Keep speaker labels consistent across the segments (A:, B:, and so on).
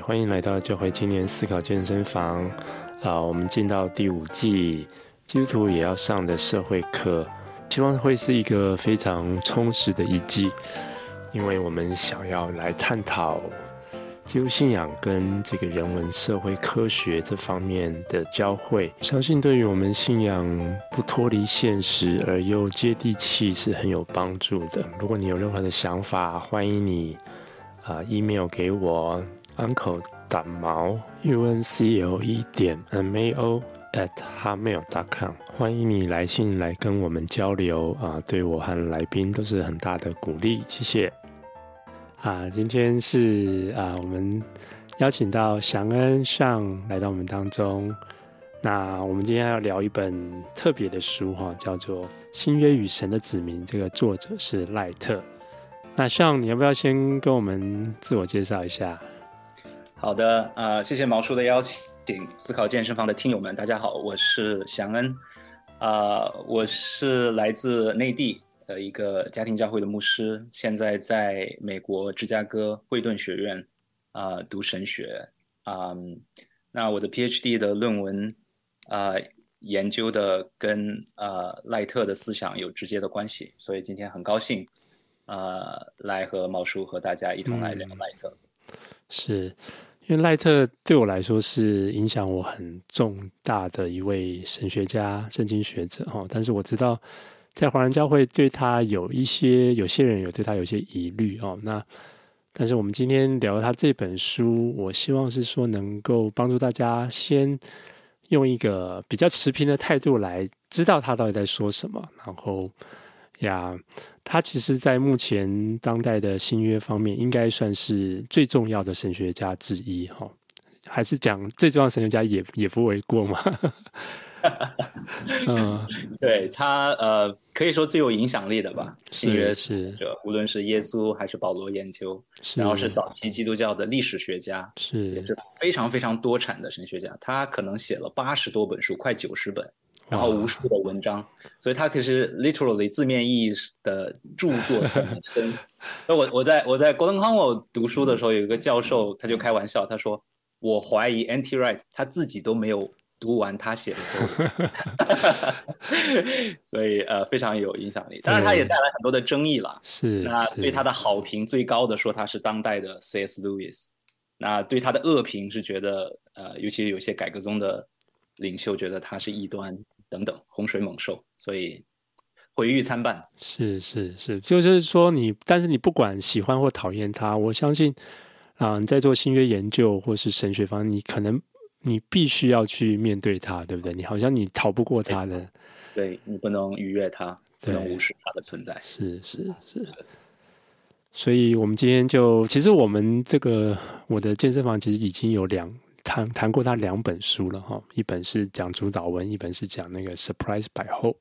A: 欢迎来到教会青年思考健身房啊！我们进到第五季，基督徒也要上的社会课，希望会是一个非常充实的一季，因为我们想要来探讨基督信仰跟这个人文社会科学这方面的交汇。相信对于我们信仰不脱离现实而又接地气是很有帮助的。如果你有任何的想法，欢迎你啊 email 给我。Uncle 打毛 u n c l e 点 m a o at hotmail.com，欢迎你来信来跟我们交流啊，对我和来宾都是很大的鼓励，谢谢。啊，今天是啊，我们邀请到祥恩上来到我们当中。那我们今天要聊一本特别的书哈，叫做《新约与神的子民》，这个作者是赖特。那像你要不要先跟我们自我介绍一下？
B: 好的，呃，谢谢毛叔的邀请，思考健身房的听友们，大家好，我是祥恩，啊、呃，我是来自内地的一个家庭教会的牧师，现在在美国芝加哥惠顿学院啊、呃、读神学，啊、呃，那我的 PhD 的论文啊、呃、研究的跟呃赖特的思想有直接的关系，所以今天很高兴啊、呃、来和毛叔和大家一同来聊赖特，
A: 嗯、是。因为赖特对我来说是影响我很重大的一位神学家、圣经学者哈，但是我知道在华人教会对他有一些，有些人有对他有些疑虑哦。那但是我们今天聊他这本书，我希望是说能够帮助大家先用一个比较持平的态度来知道他到底在说什么，然后呀。他其实，在目前当代的新约方面，应该算是最重要的神学家之一，哈，还是讲最重要的神学家也也不为过嘛。
B: 嗯，对他，呃，可以说最有影响力的吧。新约
A: 是，
B: 无论是耶稣还是保罗研究，然后是早期基督教的历史学家，
A: 是
B: 也是非常非常多产的神学家。他可能写了八十多本书，快九十本。然后无数的文章，所以他可是 literally 字面意义的著作本身。那我我在我在 Gordon Conwell 读书的时候，有一个教授他就开玩笑，他说：“我怀疑 N.T. Wright 他自己都没有读完他写的所有。”所以呃非常有影响力。当然他也带来很多的争议了。
A: 是。
B: 那对他的好评最高的说他是当代的 C.S. Lewis。那对他的恶评是觉得呃尤其有些改革宗的领袖觉得他是异端。等等，洪水猛兽，所以毁誉参半。
A: 是是是，就是说你，但是你不管喜欢或讨厌他，我相信啊，你在做新约研究或是神学方，你可能你必须要去面对他，对不对？你好像你逃不过他的，
B: 对，对你不能逾越他，不能无视他的存在。
A: 是是是，所以我们今天就，其实我们这个我的健身房其实已经有两。谈谈过他两本书了哈，一本是讲主导文，一本是讲那个 Surprise by Hope。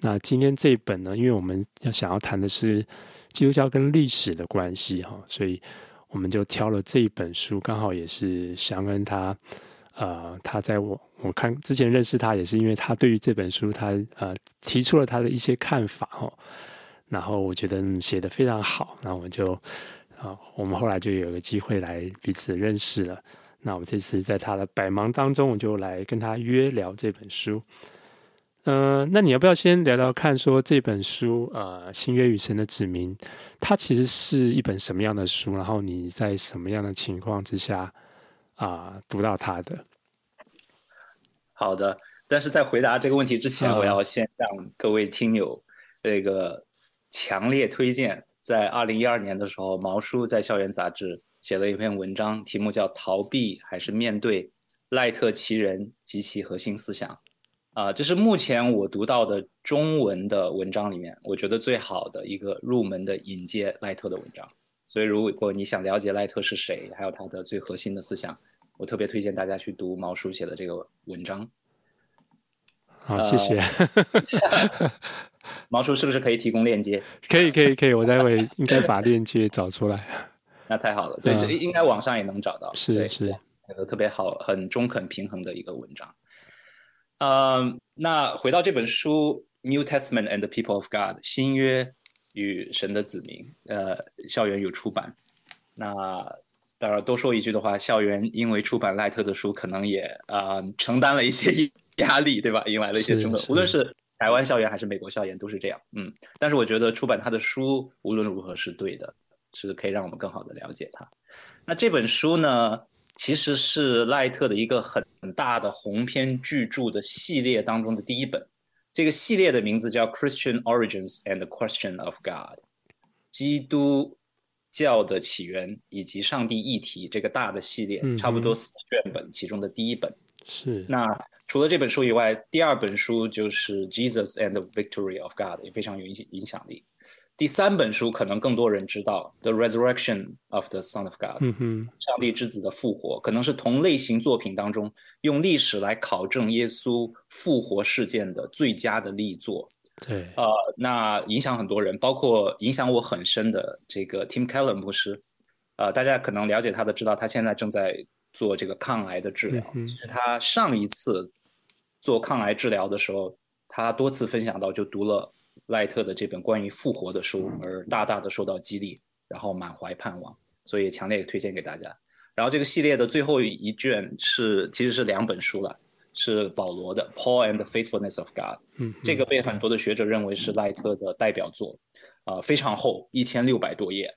A: 那今天这一本呢，因为我们要想要谈的是基督教跟历史的关系哈，所以我们就挑了这一本书，刚好也是祥恩他呃，他在我我看之前认识他，也是因为他对于这本书他呃提出了他的一些看法哈，然后我觉得写得非常好，然后我们就啊，我们后来就有个机会来彼此认识了。那我这次在他的百忙当中，我就来跟他约聊这本书。嗯、呃，那你要不要先聊聊看，说这本书呃，《新约与神的指明》，它其实是一本什么样的书？然后你在什么样的情况之下啊、呃、读到它的？
B: 好的，但是在回答这个问题之前，我要先向各位听友这个强烈推荐，在二零一二年的时候，毛叔在《校园杂志》。写了一篇文章，题目叫《逃避还是面对赖特其人及其核心思想》啊，这是目前我读到的中文的文章里面，我觉得最好的一个入门的引介赖特的文章。所以，如果你想了解赖特是谁，还有他的最核心的思想，我特别推荐大家去读毛叔写的这个文章。
A: 好，谢谢。
B: 毛叔是不是可以提供链接？
A: 可以，可以，可以，我待会应该把链接找出来。
B: 那太好了，对，这、嗯、应该网上也能找到，
A: 是是，
B: 那个特别好，很中肯平衡的一个文章。嗯，那回到这本书《New Testament and the People of God》新约与神的子民，呃，校园有出版。那当然多说一句的话，校园因为出版赖特的书，可能也啊、呃、承担了一些压力，对吧？迎来了一些争论，无论是台湾校园还是美国校园都是这样。嗯，但是我觉得出版他的书无论如何是对的，是可以让我们更好的了解他。那这本书呢，其实是赖特的一个很大的鸿篇巨著的系列当中的第一本。这个系列的名字叫《Christian Origins and the Question of God》，基督教的起源以及上帝议题这个大的系列，差不多四卷本，其中的第一本。
A: 是。
B: 那除了这本书以外，第二本书就是《Jesus and the Victory of God》，也非常有影影响力。第三本书可能更多人知道，《The Resurrection of the Son of God》，上帝之子的复活，可能是同类型作品当中用历史来考证耶稣复活事件的最佳的力作。
A: 对，
B: 呃，那影响很多人，包括影响我很深的这个 Tim Keller 牧师，呃，大家可能了解他的，知道他现在正在做这个抗癌的治疗。其实他上一次做抗癌治疗的时候，他多次分享到，就读了。赖特的这本关于复活的书，而大大的受到激励，然后满怀盼望，所以强烈推荐给大家。然后这个系列的最后一卷是其实是两本书了，是保罗的《Paul and the Faithfulness of God》，这个被很多的学者认为是赖特的代表作，啊、呃，非常厚，一千六百多页，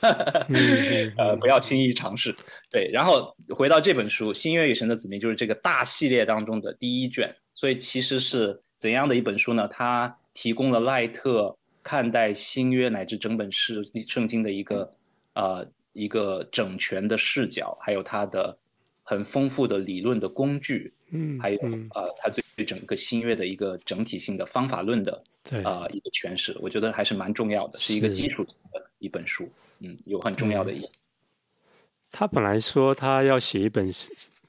B: 呃，不要轻易尝试。对，然后回到这本书《新约与神的子民》，就是这个大系列当中的第一卷，所以其实是怎样的一本书呢？它提供了赖特看待新约乃至整本圣圣经的一个呃一个整全的视角，还有他的很丰富的理论的工具，嗯，还有呃他对整个新约的一个整体性的方法论的啊、呃、一个诠释，我觉得还是蛮重要的，是一个基础的一本书，嗯，有很重要的意义。
A: 他本来说他要写一本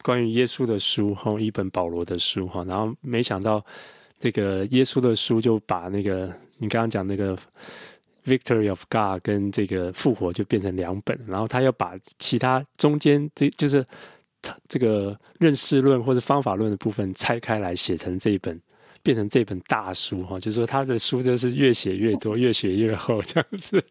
A: 关于耶稣的书，哈，一本保罗的书，哈，然后没想到。这个耶稣的书就把那个你刚刚讲那个 Victory of God 跟这个复活就变成两本，然后他要把其他中间这就是他这个认识论或者方法论的部分拆开来写成这一本，变成这本大书哈，就是说他的书就是越写越多，越写越厚这样子，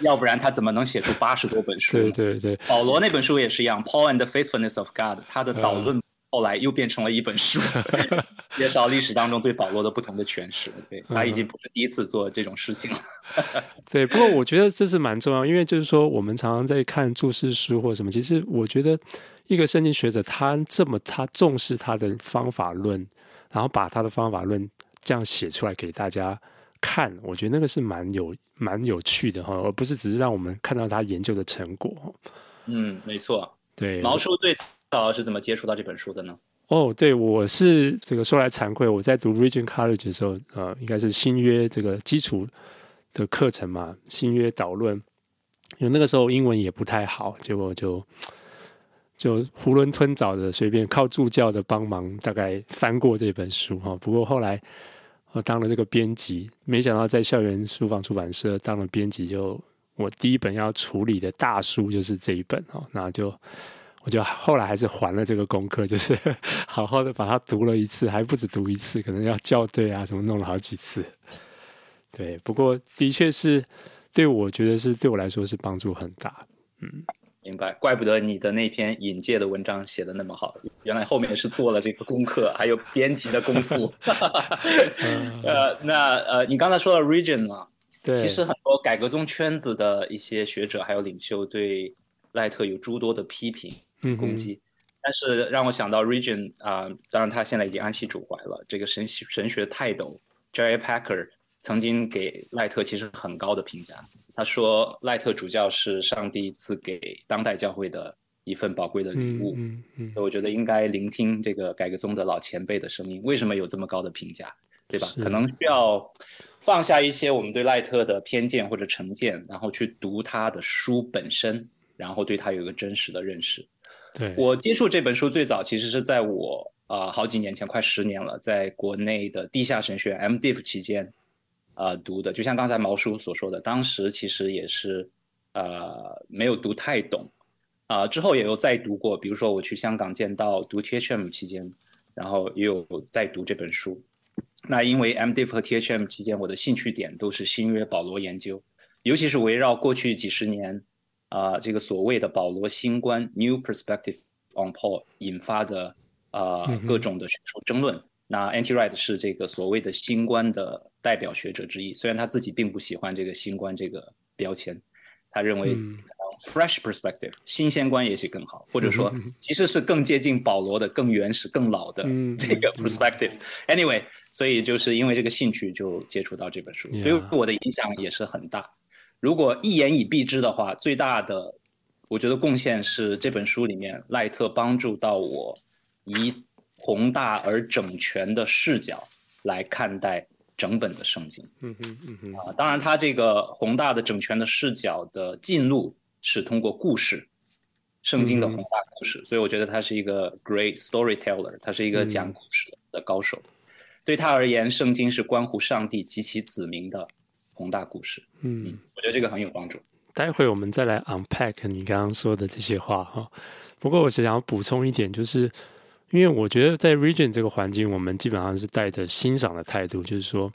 B: 要不然他怎么能写出八十多本书？
A: 对对对，
B: 保罗那本书也是一样，Paul and the Faithfulness of God，他的导论。后来又变成了一本书，介绍历史当中对保罗的不同的诠释。对，他已经不是第一次做这种事情了。
A: 对，不过我觉得这是蛮重要，因为就是说我们常常在看注释书或什么，其实我觉得一个圣经学者他这么他重视他的方法论，然后把他的方法论这样写出来给大家看，我觉得那个是蛮有蛮有趣的哈，而不是只是让我们看到他研究的成果。
B: 嗯，没错。
A: 对，
B: 毛叔最。老师是怎么接触到这本书的呢？
A: 哦，对，我是这个说来惭愧，我在读 Regent College 的时候，呃，应该是新约这个基础的课程嘛，新约导论。因为那个时候英文也不太好，结果就就囫囵吞枣的随便靠助教的帮忙，大概翻过这本书哈。不过后来我当了这个编辑，没想到在校园书房出版社当了编辑，就我第一本要处理的大书就是这一本哈，那就。我就后来还是还了这个功课，就是 好好的把它读了一次，还不止读一次，可能要校对啊，什么弄了好几次。对，不过的确是对我觉得是对我来说是帮助很大。嗯，
B: 明白，怪不得你的那篇引介的文章写的那么好，原来后面是做了这个功课，还有编辑的功夫。呃，那呃，你刚才说到 Regent 嘛，
A: 对，
B: 其实很多改革宗圈子的一些学者还有领袖对赖特有诸多的批评。攻击，但是让我想到 Regent 啊、呃，当然他现在已经安息主怀了。这个神神学泰斗 Jerry Packer 曾经给赖特其实很高的评价，他说赖特主教是上帝赐给当代教会的一份宝贵的礼物。嗯嗯，我觉得应该聆听这个改革宗的老前辈的声音。为什么有这么高的评价？对吧？可能需要放下一些我们对赖特的偏见或者成见，然后去读他的书本身，然后对他有一个真实的认识。
A: 对，
B: 我接触这本书最早其实是在我啊、呃、好几年前，快十年了，在国内的地下神学 MDiv 期间啊、读的。就像刚才毛叔所说的，当时其实也是呃没有读太懂啊、之后也有再读过。比如说我去香港见到读 THM 期间，然后也有再读这本书。那因为 MDiv 和 THM 期间，我的兴趣点都是新约保罗研究，尤其是围绕过去几十年。啊、呃，这个所谓的保罗新观 （New Perspective on Paul） 引发的啊、呃、各种的学术争论。嗯、那 N.T. Wright 是这个所谓的新观的代表学者之一，虽然他自己并不喜欢这个新观这个标签。他认为，fresh perspective，新鲜观也许更好，或者说，其实是更接近保罗的、更原始、更老的这个 perspective。Anyway，所以就是因为这个兴趣就接触到这本书，对我的影响也是很大。如果一言以蔽之的话，最大的我觉得贡献是这本书里面赖特帮助到我以宏大而整全的视角来看待。整本的圣经，嗯哼嗯哼啊，当然，他这个宏大的整全的视角的进入是通过故事，圣经的宏大故事，嗯、所以我觉得他是一个 great storyteller，他是一个讲故事的高手。嗯、对他而言，圣经是关乎上帝及其子民的宏大故事。嗯，嗯，我觉得这个很有帮助。
A: 待会我们再来 unpack 你刚刚说的这些话哈。不过我只想要补充一点，就是。因为我觉得在 Regent 这个环境，我们基本上是带着欣赏的态度，就是说，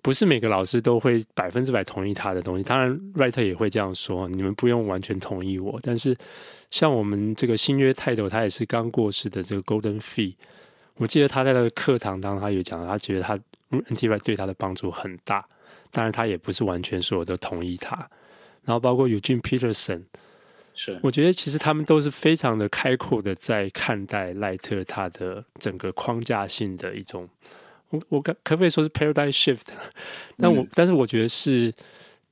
A: 不是每个老师都会百分之百同意他的东西。当然，writer 也会这样说，你们不用完全同意我。但是，像我们这个新约泰斗，他也是刚过世的这个 Golden Fee，我记得他在他的课堂当中，他有讲，他觉得他 N.T. Wright 对他的帮助很大。当然，他也不是完全所有都同意他。然后，包括 Eugene Peterson。
B: 是，
A: 我觉得其实他们都是非常的开阔的，在看待赖特他的整个框架性的一种，我我可可不可以说是 paradigm shift？但我、嗯、但是我觉得是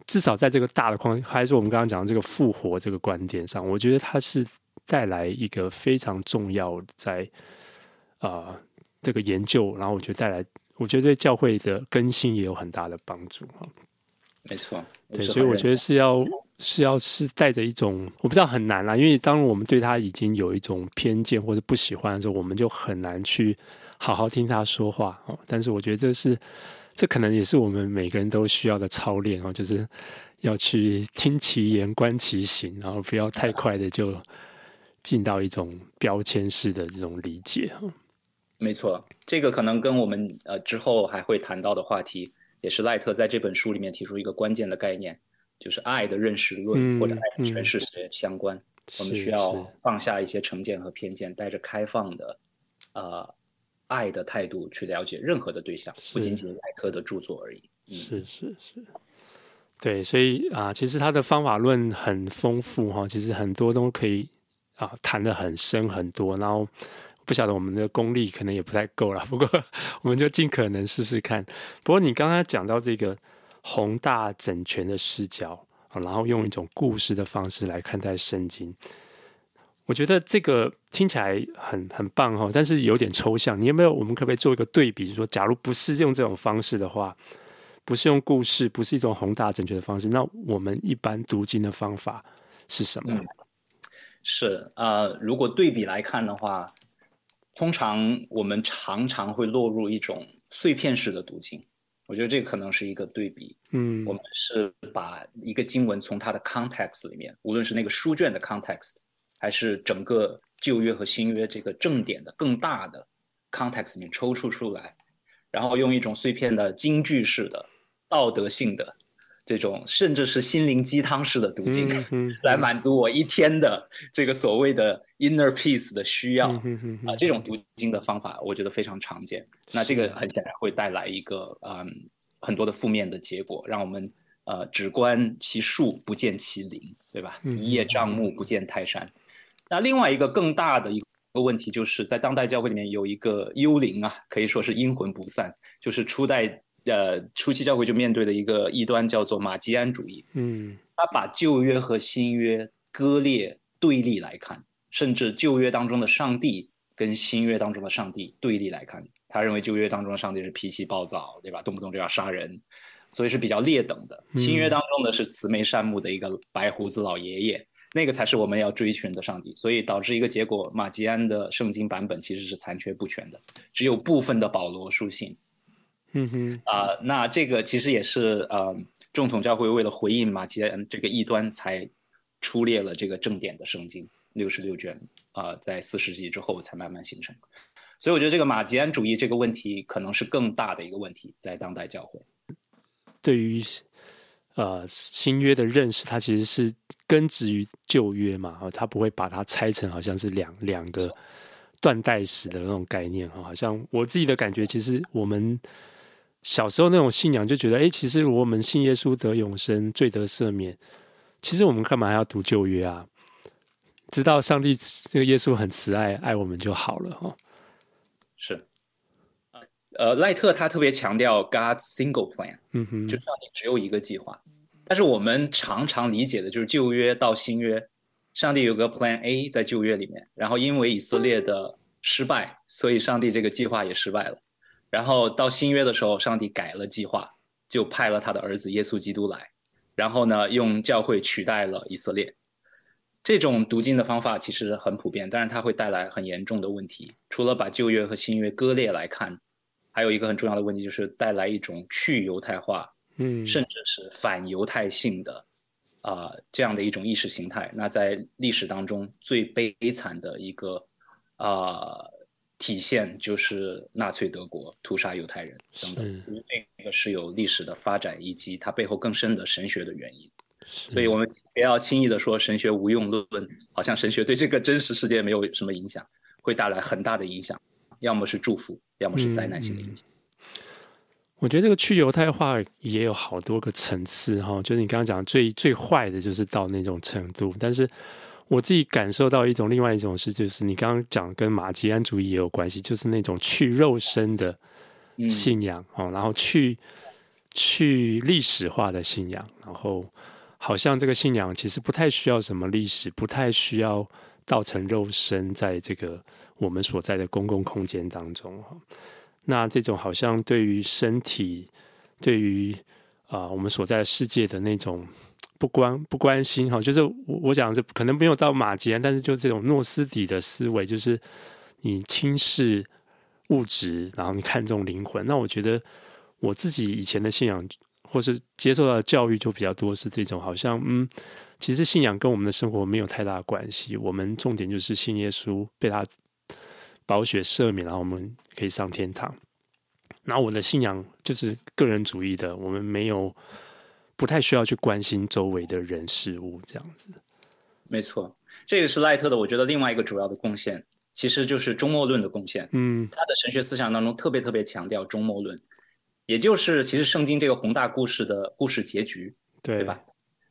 A: 至少在这个大的框，还是我们刚刚讲的这个复活这个观点上，我觉得它是带来一个非常重要在啊、呃、这个研究，然后我觉得带来，我觉得对教会的更新也有很大的帮助哈。
B: 没错，
A: 对，所以我觉得是要。是要是带着一种我不知道很难啦，因为当我们对他已经有一种偏见或者不喜欢的时候，我们就很难去好好听他说话哦。但是我觉得这是这可能也是我们每个人都需要的操练哦，就是要去听其言观其行，然后不要太快的就进到一种标签式的这种理解。
B: 没错，这个可能跟我们呃之后还会谈到的话题，也是赖特在这本书里面提出一个关键的概念。就是爱的认识论或者爱的诠释。学相关，嗯嗯、我们需要放下一些成见和偏见，带着开放的，呃，爱的态度去了解任何的对象，不仅仅是赖特的著作而已。
A: 嗯、是是是，对，所以啊、呃，其实他的方法论很丰富哈，其实很多都可以啊、呃、谈的很深很多，然后不晓得我们的功力可能也不太够了，不过我们就尽可能试试看。不过你刚刚讲到这个。宏大整全的视角，然后用一种故事的方式来看待圣经，我觉得这个听起来很很棒哈，但是有点抽象。你有没有？我们可不可以做一个对比？就说，假如不是用这种方式的话，不是用故事，不是一种宏大整全的方式，那我们一般读经的方法是什
B: 么？是啊、呃，如果对比来看的话，通常我们常常会落入一种碎片式的读经。我觉得这可能是一个对比，嗯，我们是把一个经文从它的 context 里面，无论是那个书卷的 context，还是整个旧约和新约这个正典的更大的 context 里面抽出出来，然后用一种碎片的京剧式的道德性的。这种甚至是心灵鸡汤式的读经，嗯嗯、来满足我一天的这个所谓的 inner peace 的需要、嗯啊，这种读经的方法，我觉得非常常见。那这个很显然会带来一个嗯很多的负面的结果，让我们呃只观其树不见其林，对吧？一叶障目不见泰山。嗯、那另外一个更大的一个问题，就是在当代教会里面有一个幽灵啊，可以说是阴魂不散，就是初代。呃，初期教会就面对的一个异端叫做马基安主义。嗯，他把旧约和新约割裂对立来看，甚至旧约当中的上帝跟新约当中的上帝对立来看。他认为旧约当中的上帝是脾气暴躁，对吧？动不动就要杀人，所以是比较劣等的。新约当中的是慈眉善目的一个白胡子老爷爷，那个才是我们要追寻的上帝。所以导致一个结果，马吉安的圣经版本其实是残缺不全的，只有部分的保罗书信。嗯哼，啊、呃，那这个其实也是呃，正统教会为了回应马吉安这个异端，才出列了这个正典的圣经六十六卷啊、呃，在四世纪之后才慢慢形成。所以我觉得这个马吉安主义这个问题可能是更大的一个问题，在当代教会。
A: 对于呃新约的认识，它其实是根植于旧约嘛，它不会把它拆成好像是两两个断代史的那种概念哈。好像我自己的感觉，其实我们小时候那种信仰就觉得，哎，其实如果我们信耶稣得永生、罪得赦免，其实我们干嘛还要读旧约啊？知道上帝这个耶稣很慈爱，爱我们就好了哈。
B: 是，呃，赖特他特别强调 God's single plan，
A: 嗯哼，
B: 就上帝只有一个计划。但是我们常常理解的就是旧约到新约，上帝有个 Plan A 在旧约里面，然后因为以色列的失败，所以上帝这个计划也失败了。然后到新约的时候，上帝改了计划，就派了他的儿子耶稣基督来，然后呢，用教会取代了以色列。这种读经的方法其实很普遍，但是它会带来很严重的问题。除了把旧约和新约割裂来看，还有一个很重要的问题，就是带来一种去犹太化，
A: 嗯，
B: 甚至是反犹太性的啊、呃、这样的一种意识形态。那在历史当中最悲惨的一个啊、呃、体现，就是纳粹德国屠杀犹太人等等。那个是有历史的发展，以及它背后更深的神学的原因。所以，我们不要轻易的说神学无用论，好像神学对这个真实世界没有什么影响，会带来很大的影响，要么是祝福，要么是灾难性的影响。
A: 嗯、我觉得这个去犹太化也有好多个层次哈，就是你刚刚讲最最坏的就是到那种程度，但是我自己感受到一种另外一种是，就是你刚刚讲跟马吉安主义也有关系，就是那种去肉身的信仰哦、嗯，然后去去历史化的信仰，然后。好像这个信仰其实不太需要什么历史，不太需要造成肉身在这个我们所在的公共空间当中。那这种好像对于身体，对于啊我们所在的世界的那种不关不关心哈，就是我我讲这可能没有到马吉安，但是就这种诺斯底的思维，就是你轻视物质，然后你看重灵魂。那我觉得我自己以前的信仰。或是接受到教育就比较多是这种，好像嗯，其实信仰跟我们的生活没有太大关系。我们重点就是信耶稣，被他保血赦免，然后我们可以上天堂。然后我的信仰就是个人主义的，我们没有不太需要去关心周围的人事物这样子。
B: 没错，这个是赖特的，我觉得另外一个主要的贡献，其实就是终末论的贡献。
A: 嗯，
B: 他的神学思想当中特别特别强调终末论。也就是，其实圣经这个宏大故事的故事结局，
A: 对，
B: 对吧？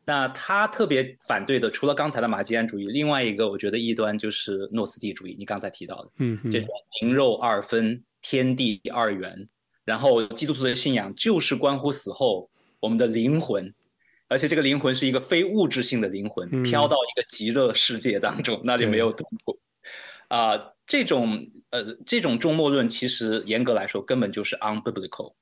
B: 那他特别反对的，除了刚才的马基安主义，另外一个我觉得异端就是诺斯蒂主义。你刚才提到的，
A: 嗯，
B: 这种灵肉二分、天地二元，然后基督徒的信仰就是关乎死后我们的灵魂，而且这个灵魂是一个非物质性的灵魂，嗯、飘到一个极乐世界当中，那里没有痛苦。啊、呃，这种呃，这种终末论其实严格来说根本就是 unbiblical。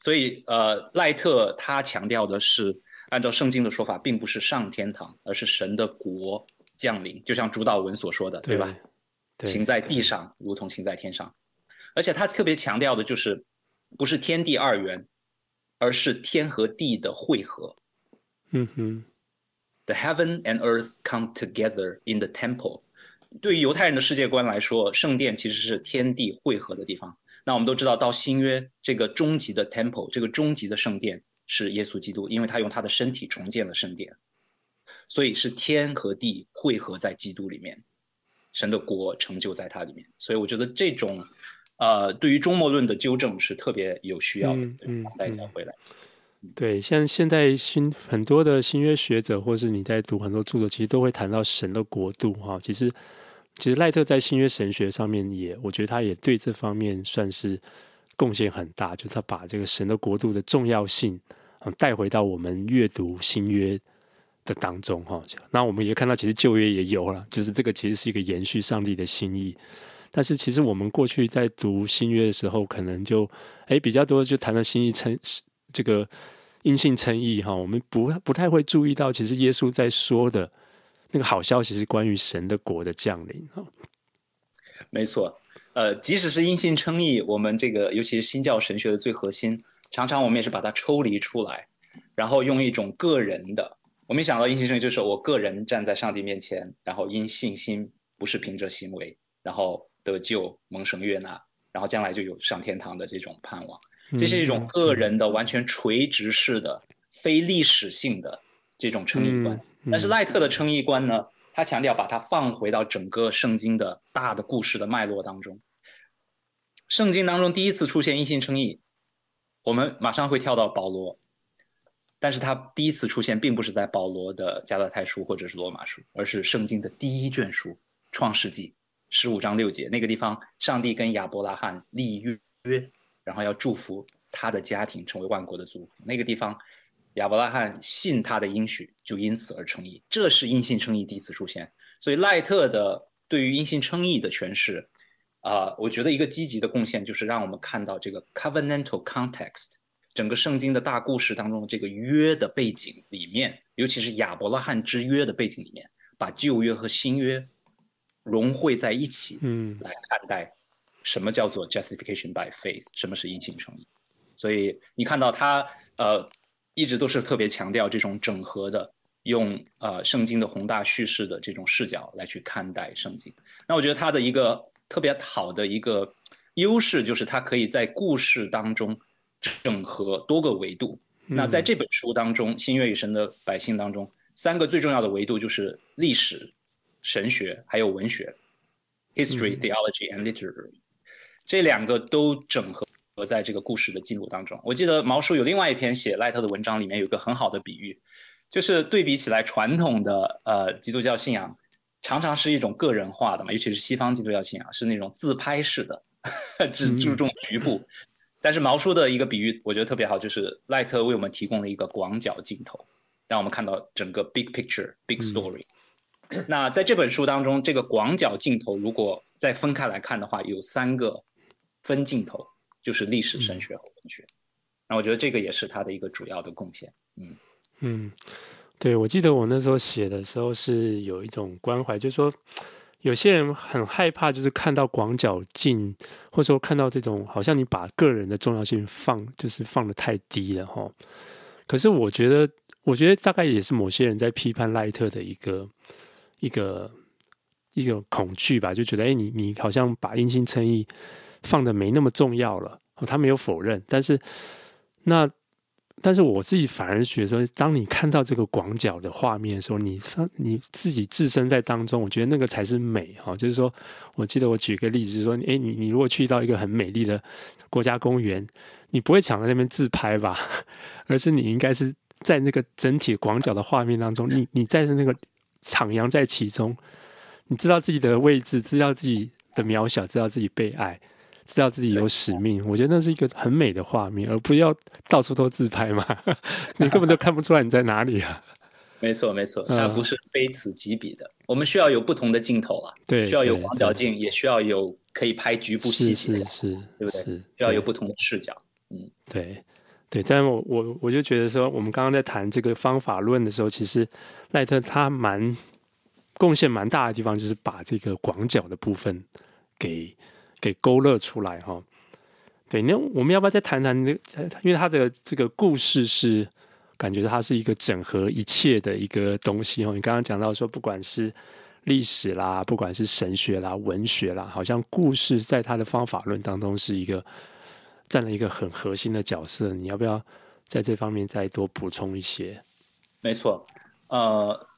B: 所以，呃，赖特他强调的是，按照圣经的说法，并不是上天堂，而是神的国降临，就像主导文所说的，对，对吧？对，行在地上，如同行在天上。而且他特别强调的就是，不是天地二元，而是天和地的汇合。
A: 嗯哼
B: ，The heaven and earth come together in the temple。对于犹太人的世界观来说，圣殿其实是天地汇合的地方。那我们都知道，到新约这个终极的 temple，这个终极的圣殿是耶稣基督，因为他用他的身体重建了圣殿，所以是天和地汇合在基督里面，神的国成就在他里面。所以我觉得这种，呃，对于终末论的纠正是特别有需要的。嗯，带他回来。
A: 对，像现在新很多的新约学者，或是你在读很多著作，其实都会谈到神的国度哈，其实。其实赖特在新约神学上面也，我觉得他也对这方面算是贡献很大，就是他把这个神的国度的重要性带回到我们阅读新约的当中哈。那我们也看到，其实旧约也有了，就是这个其实是一个延续上帝的心意。但是其实我们过去在读新约的时候，可能就诶比较多就谈到心意称这个因信称义哈，我们不不太会注意到，其实耶稣在说的。那个好消息是关于神的国的降临哈，
B: 没错，呃，即使是阴性称义，我们这个尤其是新教神学的最核心，常常我们也是把它抽离出来，然后用一种个人的，我们想到阴性称义就是我个人站在上帝面前，然后因信心不是凭着行为，然后得救蒙神悦纳，然后将来就有上天堂的这种盼望，这是一种个人的完全垂直式的。非历史性的这种称
A: 义观。
B: 但是赖特的称义观呢，他强调把它放回到整个圣经的大的故事的脉络当中。圣经当中第一次出现因信称义，我们马上会跳到保罗，但是他第一次出现并不是在保罗的加拉太书或者是罗马书，而是圣经的第一卷书创世纪十五章六节那个地方，上帝跟亚伯拉罕立约，然后要祝福他的家庭成为万国的祝福。那个地方，亚伯拉罕信他的应许，就因此而称义，这是因信称义第一次出现。所以赖特的对于因信称义的诠释。啊、我觉得一个积极的贡献就是让我们看到这个 covenantal context，整个圣经的大故事当中这个约的背景里面，尤其是亚伯拉罕之约的背景里面，把旧约和新约融汇在一起，嗯，来看待什么叫做 justification by faith，什么是因信称义。所以你看到他呃一直都是特别强调这种整合的，用呃圣经的宏大叙事的这种视角来去看待圣经。那我觉得他的一个。特别好的一个优势就是他可以在故事当中整合多个维度。嗯、那在这本书当中，《新约与神的百姓》当中，三个最重要的维度就是历史、神学还有文学 （history, theology and literary）。这两个都整合在这个故事的记录当中。我记得毛叔有另外一篇写赖特的文章，里面有一个很好的比喻，就是对比起来传统的呃基督教信仰。常常是一种个人化的嘛，尤其是西方基督教信仰是那种自拍式的，只注重局部。嗯、但是毛叔的一个比喻，我觉得特别好，就是赖特为我们提供了一个广角镜头，让我们看到整个 big picture、big story。嗯、那在这本书当中，这个广角镜头如果再分开来看的话，有三个分镜头，就是历史、神学和文学。嗯、那我觉得这个也是他的一个主要的贡献。嗯嗯。
A: 对，我记得我那时候写的时候是有一种关怀，就是说有些人很害怕，就是看到广角镜，或者说看到这种好像你把个人的重要性放，就是放得太低了哈。可是我觉得，我觉得大概也是某些人在批判赖特的一个一个一个恐惧吧，就觉得哎，你你好像把因信称义放得没那么重要了。他没有否认，但是那。但是我自己反而觉得，当你看到这个广角的画面的时候，你你自己置身在当中，我觉得那个才是美哈。就是说，我记得我举个例子，就是说，诶，你你如果去到一个很美丽的国家公园，你不会抢在那边自拍吧？而是你应该是在那个整体广角的画面当中，你你在那个徜徉在其中，你知道自己的位置，知道自己的渺小，知道自己被爱。知道自己有使命，我觉得那是一个很美的画面，而不要到处都自拍嘛，你根本都看不出来你在哪里啊。
B: 没错，没错，它不是非此即彼的。嗯、我们需要有不同的镜头啊，
A: 对，
B: 需要有广角镜，也需要有可以拍局部细节，
A: 是是，是，
B: 对不对？
A: 是，
B: 需要有不同的视角。嗯，
A: 对对。但我我我就觉得说，我们刚刚在谈这个方法论的时候，其实赖特他蛮贡献蛮大的地方，就是把这个广角的部分给。给勾勒出来哈，对，那我们要不要再谈谈那？因为他的这个故事是感觉它是一个整合一切的一个东西哦。你刚刚讲到说，不管是历史啦，不管是神学啦、文学啦，好像故事在他的方法论当中是一个占了一个很核心的角色。你要不要在这方面再多补充一些？
B: 没错，呃。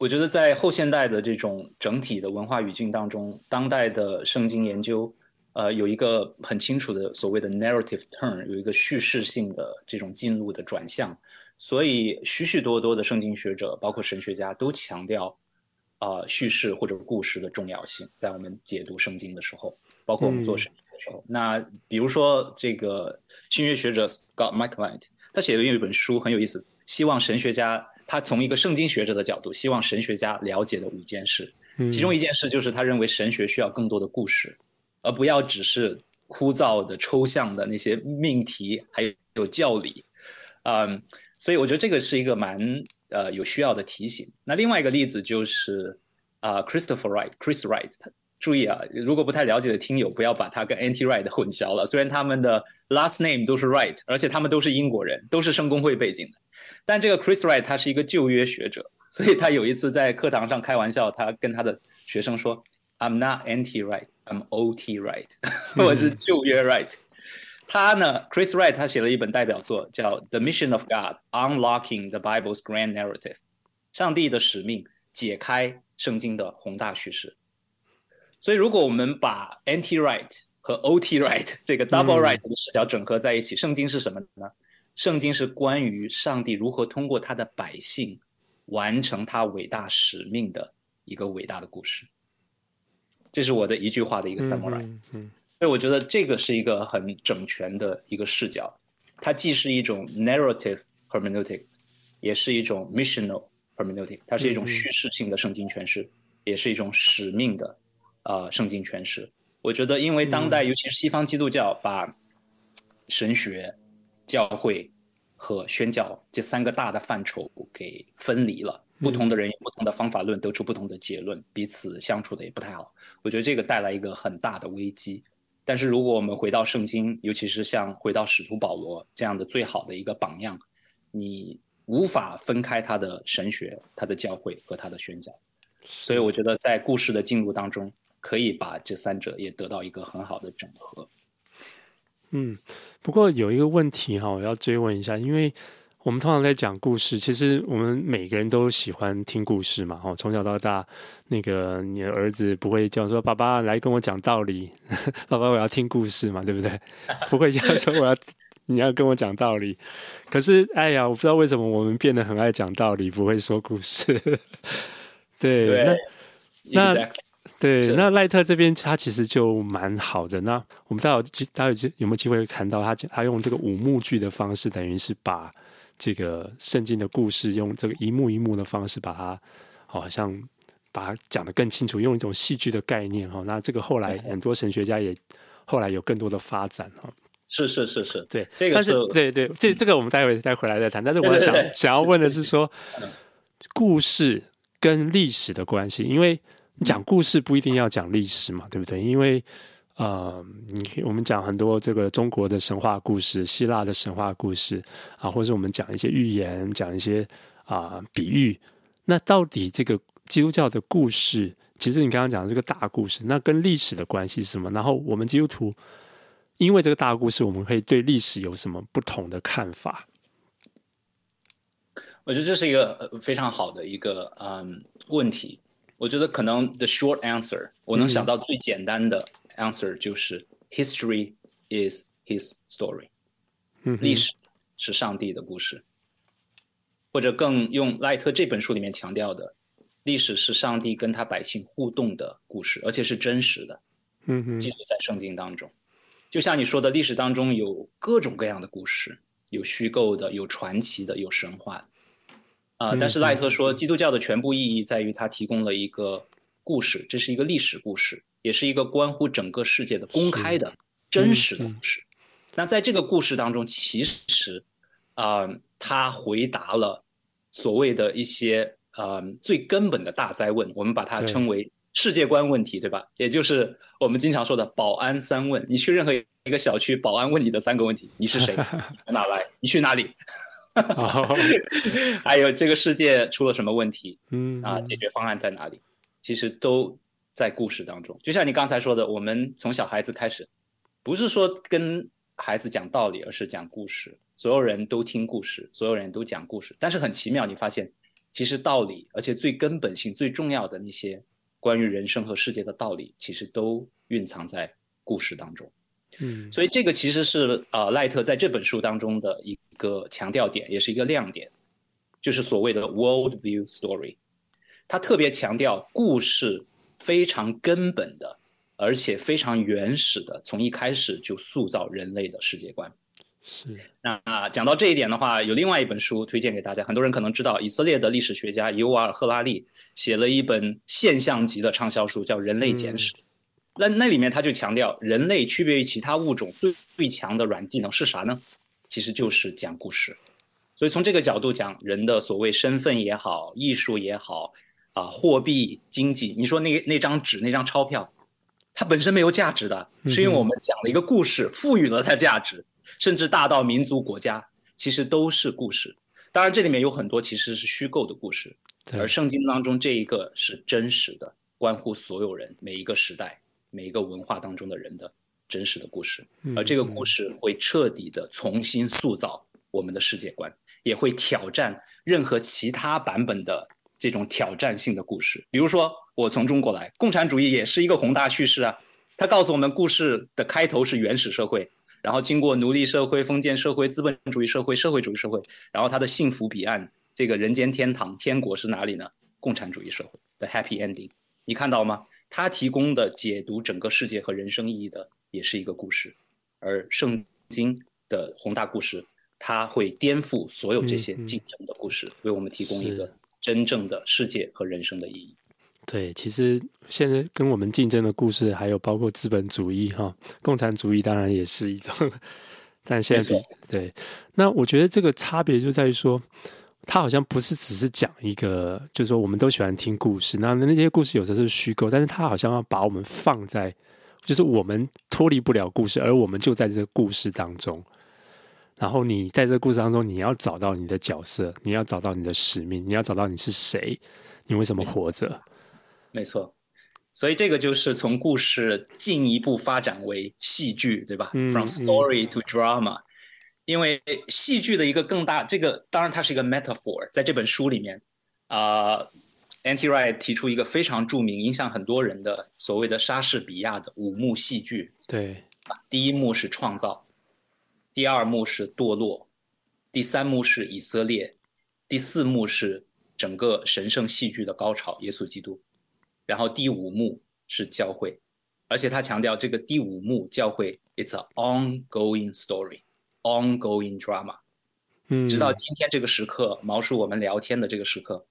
B: 我觉得在后现代的这种整体的文化语境当中，当代的圣经研究，呃，有一个很清楚的所谓的 narrative turn，有一个叙事性的这种进入的转向，所以许许多多的圣经学者，包括神学家，都强调啊、呃、叙事或者故事的重要性，在我们解读圣经的时候，包括我们做神学的时候。嗯、那比如说这个新约学者 Scott McKnight，他写的有一本书很有意思，希望神学家。他从一个圣经学者的角度，希望神学家了解的五件事，其中一件事就是他认为神学需要更多的故事，而不要只是枯燥的抽象的那些命题，还有教理。嗯，所以我觉得这个是一个蛮呃有需要的提醒。那另外一个例子就是啊、呃、，Christopher Wright，Chris Wright，注意啊，如果不太了解的听友，不要把它跟 N.T. Wright 混淆了。虽然他们的 last name 都是 Wright，而且他们都是英国人，都是圣公会背景的。但这个 Chris Wright 他是一个旧约学者，所以他有一次在课堂上开玩笑，他跟他的学生说：“I'm not anti-right, I'm OT right，我是旧约 right。”他呢，Chris Wright 他写了一本代表作叫《The Mission of God: Unlocking the Bible's Grand Narrative》，上帝的使命，解开圣经的宏大叙事。所以，如果我们把 anti right 和 O.T. Wright 这个 Double Wright 的视角整合在一起，圣经是什么呢？圣经是关于上帝如何通过他的百姓完成他伟大使命的一个伟大的故事。这是我的一句话的一个 summary。嗯，嗯。所以我觉得这个是一个很整全的一个视角，它既是一种 narrative hermeneutics，也是一种 missional hermeneutics，它是一种叙事性的圣经诠释，嗯、也是一种使命的啊、呃、圣经诠释。我觉得，因为当代、嗯、尤其是西方基督教把神学、教会和宣教这三个大的范畴给分离了，不同的人有不同的方法论，得出不同的结论，彼此相处的也不太好。我觉得这个带来一个很大的危机。但是如果我们回到圣经，尤其是像回到使徒保罗这样的最好的一个榜样，你无法分开他的神学、他的教会和他的宣教。所以我觉得在故事的进入当中，可以把这三者也得到一个很好的整合。
A: 嗯，不过有一个问题哈，我要追问一下，因为。我们通常在讲故事，其实我们每个人都喜欢听故事嘛。哦，从小到大，那个你的儿子不会叫说：“爸爸来跟我讲道理，爸爸我要听故事嘛，对不对？” 不会这样说，我要你要跟我讲道理。可是，哎呀，我不知道为什么我们变得很爱讲道理，不会说故事。对，对，那 exactly. 那对 那赖特这边他其实就蛮好的。那我们待会待会有没有机会看到他他用这个五幕剧的方式，等于是把。这个圣经的故事，用这个一幕一幕的方式把它，好像把它讲得更清楚，用一种戏剧的概念哈。那这个后来很多神学家也后来有更多的发展哈。
B: 是是是是，
A: 对，这个但是对对，这这个我们待会再回来再谈。但是我想 想要问的是说，故事跟历史的关系，因为讲故事不一定要讲历史嘛，对不对？因为呃，你我们讲很多这个中国的神话故事、希腊的神话故事啊，或者我们讲一些寓言、讲一些啊、呃、比喻。那到底这个基督教的故事，其实你刚刚讲的这个大故事，那跟历史的关系是什么？然后我们基督徒因为这个大故事，我们可以对历史有什么不同的看法？
B: 我觉得这是一个非常好的一个嗯问题。我觉得可能 the short answer，我能想到最简单的。Answer 就是 History is His story，嗯，历史是上帝的故事，或者更用赖特这本书里面强调的，历史是上帝跟他百姓互动的故事，而且是真实的，嗯哼，记录在圣经当中。就像你说的，历史当中有各种各样的故事，有虚构的，有传奇的，有神话的，啊、呃，但是赖特说，基督教的全部意义在于它提供了一个故事，这是一个历史故事。也是一个关乎整个世界的公开的、真实的故事。那在这个故事当中，其实，啊、呃，他回答了所谓的一些呃最根本的大灾问，我们把它称为世界观问题，对吧？也就是我们经常说的保安三问。你去任何一个小区，保安问你的三个问题：你是谁？从哪来？你去哪里？还有这个世界出了什么问题？嗯啊，解决方案在哪里？其实都。在故事当中，就像你刚才说的，我们从小孩子开始，不是说跟孩子讲道理，而是讲故事。所有人都听故事，所有人都讲故事。但是很奇妙，你发现，其实道理，而且最根本性、最重要的那些关于人生和世界的道理，其实都蕴藏在故事当中。嗯，所以这个其实是呃赖特在这本书当中的一个强调点，也是一个亮点，就是所谓的 world view story。他特别强调故事。非常根本的，而且非常原始的，从一开始就塑造人类的世界观。是。那讲到这一点的话，有另外一本书推荐给大家。很多人可能知道，以色列的历史学家尤瓦尔·赫拉利写了一本现象级的畅销书，叫《人类简史》。嗯。那那里面他就强调，人类区别于其他物种最最强的软技能是啥呢？其实就是讲故事。所以从这个角度讲，人的所谓身份也好，艺术也好。啊，货币经济，你说那那张纸那张钞票，它本身没有价值的，是因为我们讲了一个故事，赋予了它价值，甚至大到民族国家，其实都是故事。当然，这里面有很多其实是虚构的故事，而圣经当中这一个是真实的，关乎所有人每一个时代、每一个文化当中的人的真实的故事，而这个故事会彻底的重新塑造我们的世界观，也会挑战任何其他版本的这种挑战性的故事。比如说，我从中国来，共产主义也是一个宏大叙事啊，它告诉我们，故事的开头是原始社会，然后经过奴隶社会、封建社会、资本主义社会、社会主义社会，然后它的幸福彼岸，这个人间天堂、天国是哪里呢？共产主义社会的 happy ending，你看到吗？它提供的解读整个世界和人生意义的也是一个故事，而圣经的宏大故事，它会颠覆所有这些竞争的故事，嗯嗯、为我们提供一个真正的世界和人生的意义。
A: 对，其实现在跟我们竞争的故事，还有包括资本主义哈，共产主义当然也是一种，但现在比对，那我觉得这个差别就在于说。他好像不是只是讲一个，就是说我们都喜欢听故事，那那些故事有时候是虚构，但是他好像要把我们放在，就是我们脱离不了故事，而我们就在这个故事当中。然后你在这个故事当中，你要找到你的角色，你要找到你的使命，你要找到你是谁，你为什么活着？
B: 没错，所以这个就是从故事进一步发展为戏剧，对吧？嗯，From story to drama。嗯因为戏剧的一个更大，这个当然它是一个 metaphor，在这本书里面，啊、呃，N.T. Wright 提出一个非常著名、影响很多人的所谓的莎士比亚的五幕戏剧。
A: 对，
B: 第一幕是创造，第二幕是堕落，第三幕是以色列，第四幕是整个神圣戏剧的高潮——耶稣基督，然后第五幕是教会，而且他强调这个第五幕教会，it's an ongoing story。Ongoing drama，嗯，直到今天这个时刻，毛叔我们聊天的这个时刻，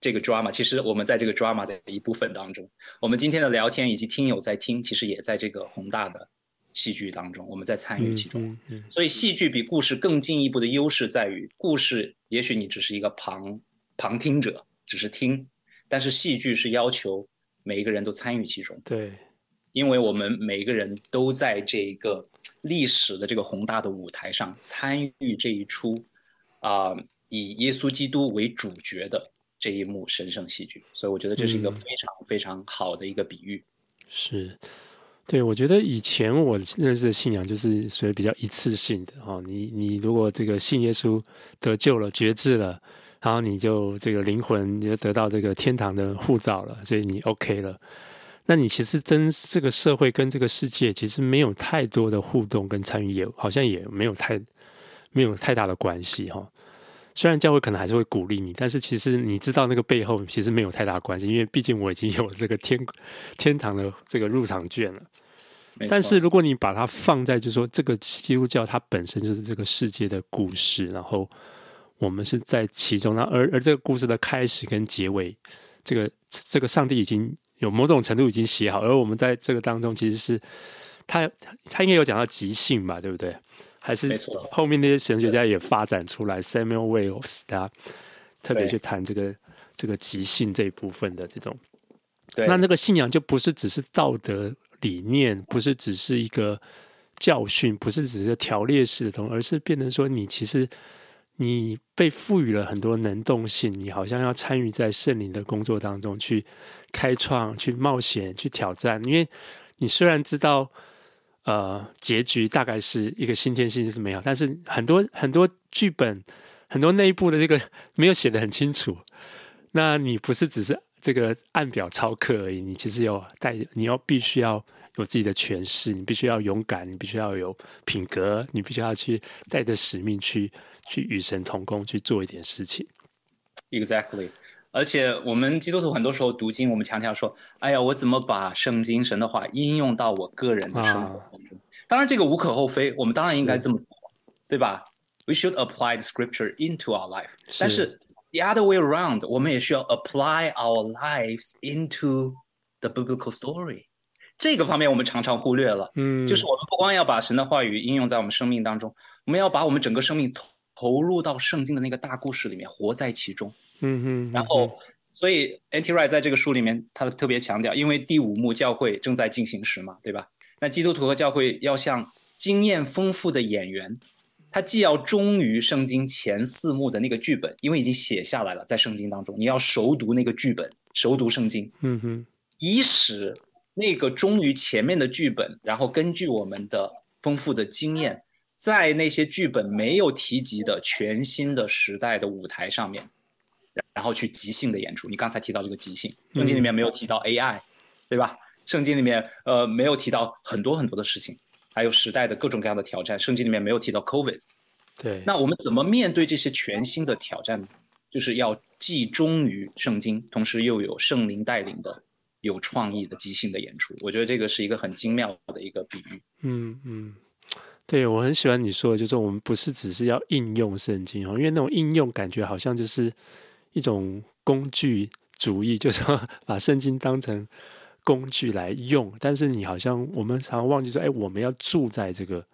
B: 这个 drama 其实我们在这个 drama 的一部分当中，我们今天的聊天以及听友在听，其实也在这个宏大的戏剧当中，我们在参与其中。所以戏剧比故事更进一步的优势在于，故事也许你只是一个旁旁听者，只是听，但是戏剧是要求每一个人都参与其中。
A: 对，
B: 因为我们每一个人都在这一个。历史的这个宏大的舞台上参与这一出，啊、呃，以耶稣基督为主角的这一幕神圣戏剧，所以我觉得这是一个非常非常好的一个比喻。
A: 嗯、是，对，我觉得以前我认识的信仰就是属于比较一次性的哦，你你如果这个信耶稣得救了、觉知了，然后你就这个灵魂你就得到这个天堂的护照了，所以你 OK 了。那你其实跟这个社会、跟这个世界，其实没有太多的互动跟参与，也好像也没有太没有太大的关系哈。虽然教会可能还是会鼓励你，但是其实你知道那个背后其实没有太大关系，因为毕竟我已经有这个天天堂的这个入场券了。但是如果你把它放在，就是说这个基督教它本身就是这个世界的故事，然后我们是在其中，那而而这个故事的开始跟结尾，这个这个上帝已经。有某种程度已经写好，而我们在这个当中，其实是他他应该有讲到即兴吧，对不对？还是后面那些神学家也发展出来，Samuel Wells 他特别去谈这个这个即兴这一部分的这种。对，那那个信仰就不是只是道德理念，不是只是一个教训，不是只是条列式的东西，而是变成说你其实。你被赋予了很多能动性，你好像要参与在圣灵的工作当中，去开创、去冒险、去挑战。因为你虽然知道，呃，结局大概是一个新天新地是美好，但是很多很多剧本、很多内部的这个没有写得很清楚。那你不是只是这个按表操课而已，你其实有带，你要必须要有自己的诠释，你必须要勇敢，你必须要有品格，你必须要去带着使命去。去与神同工，去做一点事情。
B: Exactly，而且我们基督徒很多时候读经，我们强调说：“哎呀，我怎么把圣经神的话应用到我个人的生活当中？”啊、当然，这个无可厚非，我们当然应该这么做，对吧？We should apply the scripture into our life 是。但是，the other way around，我们也需要 apply our lives into the biblical story。这个方面我们常常忽略了。嗯，就是我们不光要把神的话语应用在我们生命当中，我们要把我们整个生命投。入到圣经的那个大故事里面，活在其中。嗯哼。然后，所以 N.T. Wright 在这个书里面，他特别强调，因为第五幕教会正在进行时嘛，对吧？那基督徒和教会要像经验丰富的演员，他既要忠于圣经前四幕的那个剧本，因为已经写下来了，在圣经当中，你要熟读那个剧本，熟读圣经。嗯哼。以使那个忠于前面的剧本，然后根据我们的丰富的经验，在那些剧本没有提及的全新的时代的舞台上面，然后去即兴的演出。你刚才提到这个即兴，圣经里面没有提到 AI，对吧？圣经里面呃没有提到很多很多的事情，还有时代的各种各样的挑战。圣经里面没有提到 COVID。
A: 对，
B: 那我们怎么面对这些全新的挑战呢？就是要既忠于圣经，同时又有圣灵带领的有创意的即兴的演出。我觉得这个是一个很精妙的一个比喻。
A: 嗯嗯，对，我很喜欢你说的，就是我们不是只是要应用圣经哦，因为那种应用感觉好像就是一种工具主义，就是 把圣经当成工具来用。但是你好像我们常常忘记说，哎，我们要住在这个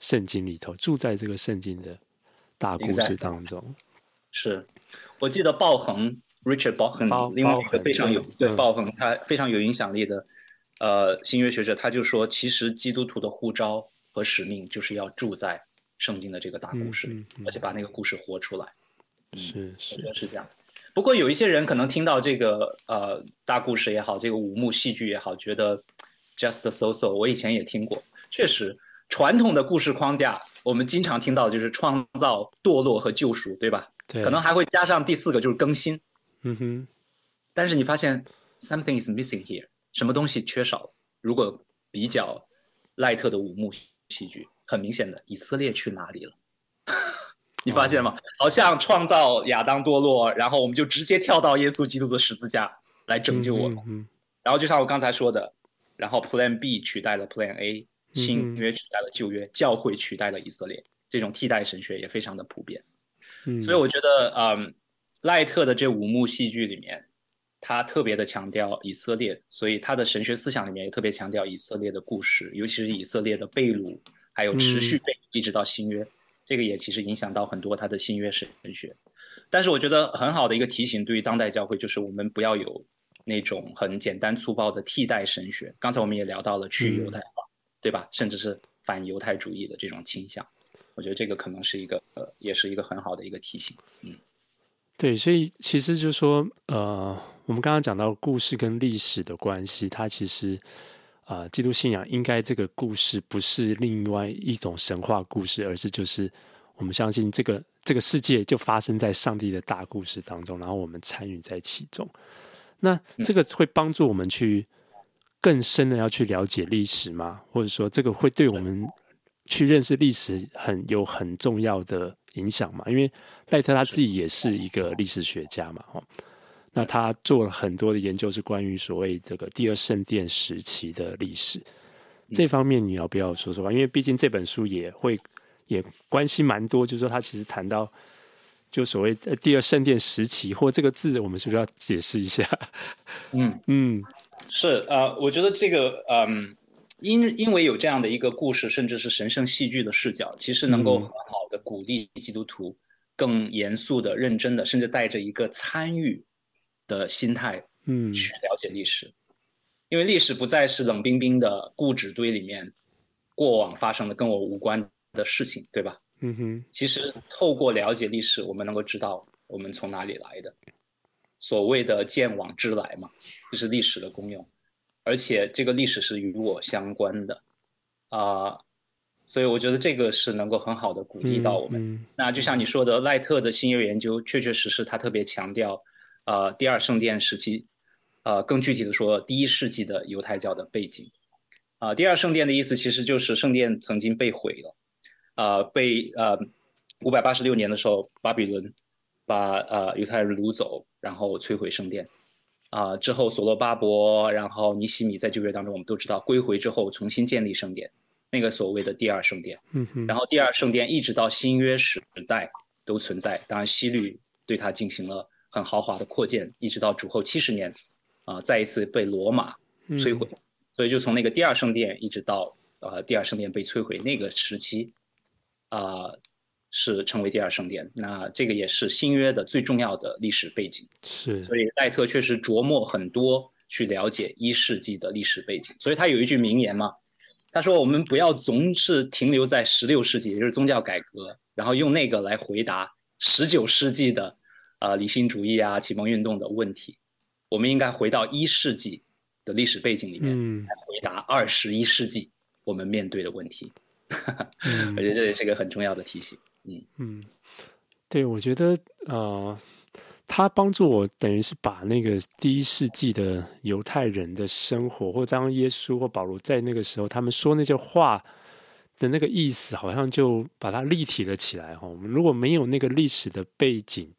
A: 圣经里头，住在这个圣经的大故事当中。
B: 是，我记得鲍恒 Richard 鲍恒，另外一个非常有对鲍恒，他非常有影响力的，呃，新约学者，他就说，其实基督徒的呼召和使命就是要住在圣经的这个大故事里，嗯嗯嗯、而且把那个故事活出来。
A: 是是
B: 是，是这样。不过有一些人可能听到这个呃大故事也好，这个五幕戏剧也好，觉得 just so so。我以前也听过，确实传统的故事框架，我们经常听到就是创造、堕落和救赎，对吧？对可能还会加上第四个，就是更新。
A: 嗯哼。
B: 但是你发现 something is missing here，什么东西缺少了？如果比较赖特的五幕戏剧，很明显的，以色列去哪里了？你发现吗？哦、好像创造亚当堕落，然后我们就直接跳到耶稣基督的十字架来拯救我们。
A: 嗯、
B: 然后就像我刚才说的，然后 Plan B 取代了 Plan A，新约取代了旧约，嗯、教会取代了以色列，这种替代神学也非常的普遍。所以我觉得，嗯，赖特的这五幕戏剧里面，他特别的强调以色列，所以他的神学思想里面也特别强调以色列的故事，尤其是以色列的被掳，还有持续被掳一直到新约，这个也其实影响到很多他的新约神学。但是我觉得很好的一个提醒，对于当代教会，就是我们不要有那种很简单粗暴的替代神学。刚才我们也聊到了去犹太化，对吧？甚至是反犹太主义的这种倾向。我觉得这个可能是一个呃，也是一个很好的一个提醒。嗯，
A: 对，所以其实就是说，呃，我们刚刚讲到故事跟历史的关系，它其实啊、呃，基督信仰应该这个故事不是另外一种神话故事，而是就是我们相信这个这个世界就发生在上帝的大故事当中，然后我们参与在其中。那这个会帮助我们去更深的要去了解历史吗？或者说，这个会对我们？去认识历史很有很重要的影响吗，因为赖特他自己也是一个历史学家嘛，哦，那他做了很多的研究，是关于所谓这个第二圣殿时期的历史，这方面你要不要说说话？因为毕竟这本书也会也关系蛮多，就是说他其实谈到就所谓第二圣殿时期，或这个字，我们是不是要解释一下？
B: 嗯嗯，是啊，呃，我觉得这个嗯。因因为有这样的一个故事，甚至是神圣戏剧的视角，其实能够很好的鼓励基督徒更严肃的、认真的，甚至带着一个参与的心态，嗯，去了解历史。因为历史不再是冷冰冰的固纸堆里面过往发生的跟我无关的事情，对吧？
A: 嗯哼。
B: 其实透过了解历史，我们能够知道我们从哪里来的。所谓的见往知来嘛，就是历史的功用。而且这个历史是与我相关的，啊、呃，所以我觉得这个是能够很好的鼓励到我们。嗯嗯、那就像你说的，赖特的新月研究确确实实他特别强调，呃，第二圣殿时期，呃，更具体的说，第一世纪的犹太教的背景。啊、呃，第二圣殿的意思其实就是圣殿曾经被毁了，啊、呃，被呃五百八十六年的时候，巴比伦把呃犹太人掳走，然后摧毁圣殿。啊、呃，之后所罗巴伯，然后尼西米在旧约当中，我们都知道归回之后重新建立圣殿，那个所谓的第二圣殿。
A: 嗯哼。
B: 然后第二圣殿一直到新约时代都存在，当然希律对它进行了很豪华的扩建，一直到主后七十年，啊、呃，再一次被罗马摧毁。嗯、所以就从那个第二圣殿一直到呃第二圣殿被摧毁那个时期，啊、呃。是成为第二圣殿，那这个也是新约的最重要的历史背景。
A: 是，
B: 所以赖特确实琢磨很多去了解一世纪的历史背景。所以他有一句名言嘛，他说：“我们不要总是停留在十六世纪，也就是宗教改革，然后用那个来回答十九世纪的，呃，理性主义啊、启蒙运动的问题。我们应该回到一世纪，的历史背景里面来回答二十一世纪我们面对的问题。嗯、我觉得这也是一个很重要的提醒。嗯
A: 嗯，对，我觉得呃，他帮助我等于是把那个第一世纪的犹太人的生活，或当耶稣或保罗在那个时候他们说那些话的那个意思，好像就把它立体了起来哈。我们如果没有那个历史的背景，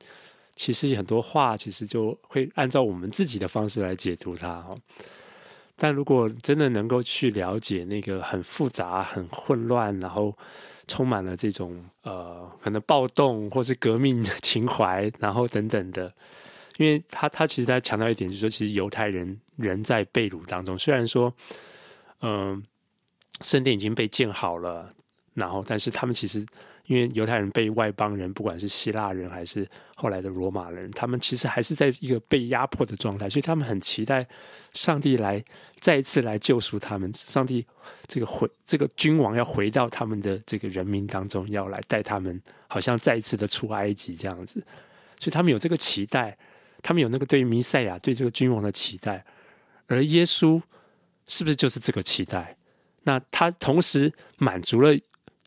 A: 其实很多话其实就会按照我们自己的方式来解读它哈。但如果真的能够去了解那个很复杂、很混乱，然后充满了这种呃可能暴动或是革命情怀，然后等等的，因为他他其实他强调一点，就是说其实犹太人人在被掳当中，虽然说嗯。呃圣殿已经被建好了，然后，但是他们其实因为犹太人被外邦人，不管是希腊人还是后来的罗马人，他们其实还是在一个被压迫的状态，所以他们很期待上帝来再一次来救赎他们。上帝这个回这个君王要回到他们的这个人民当中，要来带他们，好像再一次的出埃及这样子。所以他们有这个期待，他们有那个对弥赛亚对这个君王的期待，而耶稣是不是就是这个期待？那他同时满足了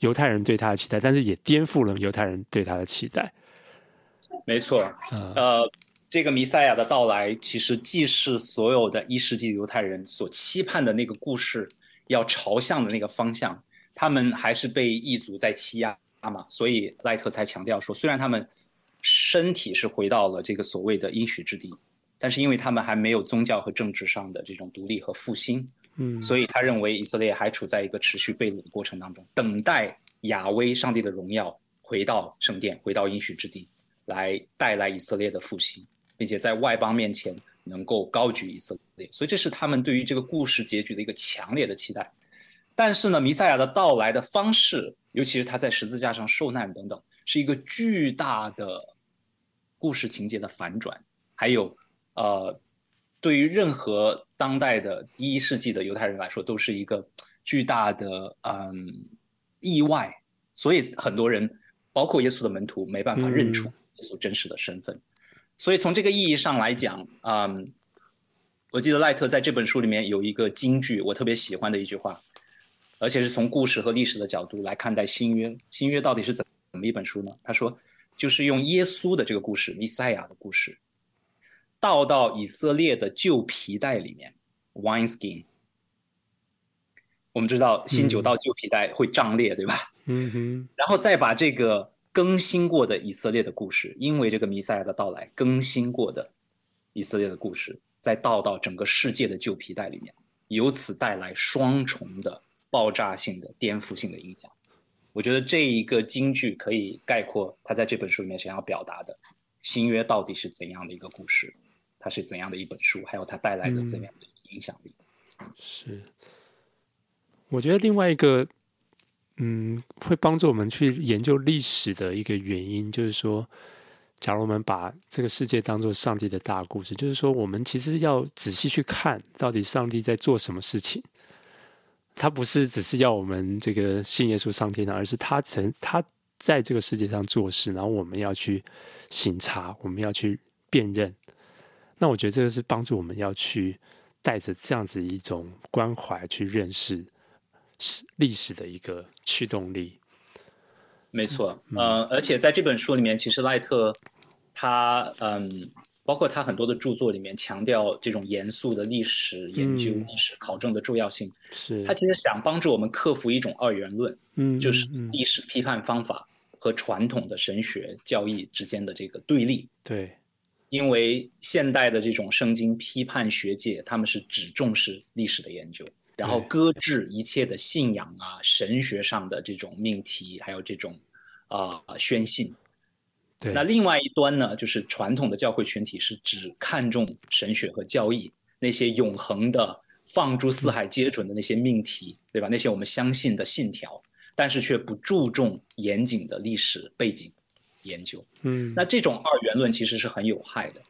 A: 犹太人对他的期待，但是也颠覆了犹太人对他的期待。
B: 没错，呃，这个弥赛亚的到来，其实既是所有的一世纪犹太人所期盼的那个故事要朝向的那个方向，他们还是被异族在欺压嘛，所以赖特才强调说，虽然他们身体是回到了这个所谓的应许之地，但是因为他们还没有宗教和政治上的这种独立和复兴。嗯，所以他认为以色列还处在一个持续被掳的过程当中，等待亚威上帝的荣耀回到圣殿，回到应许之地，来带来以色列的复兴，并且在外邦面前能够高举以色列。所以这是他们对于这个故事结局的一个强烈的期待。但是呢，弥赛亚的到来的方式，尤其是他在十字架上受难等等，是一个巨大的故事情节的反转，还有呃。对于任何当代的第一世纪的犹太人来说，都是一个巨大的嗯意外，所以很多人，包括耶稣的门徒，没办法认出耶稣真实的身份。嗯、所以从这个意义上来讲，嗯，我记得赖特在这本书里面有一个金句，我特别喜欢的一句话，而且是从故事和历史的角度来看待新约。新约到底是怎怎么一本书呢？他说，就是用耶稣的这个故事，弥赛亚的故事。倒到以色列的旧皮带里面，wine skin。我们知道新酒到旧皮带会胀裂，嗯、对吧？嗯哼。然后再把这个更新过的以色列的故事，因为这个弥赛亚的到来，更新过的以色列的故事，再倒到整个世界的旧皮带里面，由此带来双重的爆炸性的颠覆性的影响。我觉得这一个金句可以概括他在这本书里面想要表达的新约到底是怎样的一个故事。它是怎样的一本书？还有它带来的怎样的影响力？
A: 嗯，是，我觉得另外一个，嗯，会帮助我们去研究历史的一个原因，就是说，假如我们把这个世界当做上帝的大故事，就是说，我们其实要仔细去看到底上帝在做什么事情。他不是只是要我们这个信耶稣上天堂，而是他曾他在这个世界上做事，然后我们要去省察，我们要去辨认。那我觉得这个是帮助我们要去带着这样子一种关怀去认识史历史的一个驱动力。
B: 没错，嗯、呃，而且在这本书里面，其实赖特他嗯，包括他很多的著作里面强调这种严肃的历史研究、历史考证的重要性。是、嗯，他其实想帮助我们克服一种二元论，嗯，就是历史批判方法和传统的神学教义之间的这个对立。
A: 对。
B: 因为现代的这种圣经批判学界，他们是只重视历史的研究，然后搁置一切的信仰啊、神学上的这种命题，还有这种啊、呃、宣信。对。那另外一端呢，就是传统的教会群体是只看重神学和教义，那些永恒的、放诸四海皆准的那些命题，对吧？那些我们相信的信条，但是却不注重严谨的历史背景。研究，嗯，那这种二元论其实是很有害的。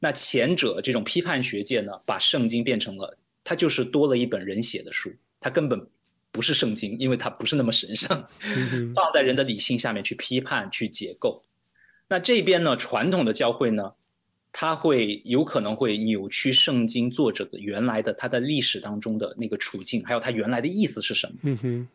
B: 那前者这种批判学界呢，把圣经变成了，它就是多了一本人写的书，它根本不是圣经，因为它不是那么神圣，放在人的理性下面去批判、去解构。那这边呢，传统的教会呢，它会有可能会扭曲圣经作者的原来的他的历史当中的那个处境，还有他原来的意思是什么。
A: 嗯哼。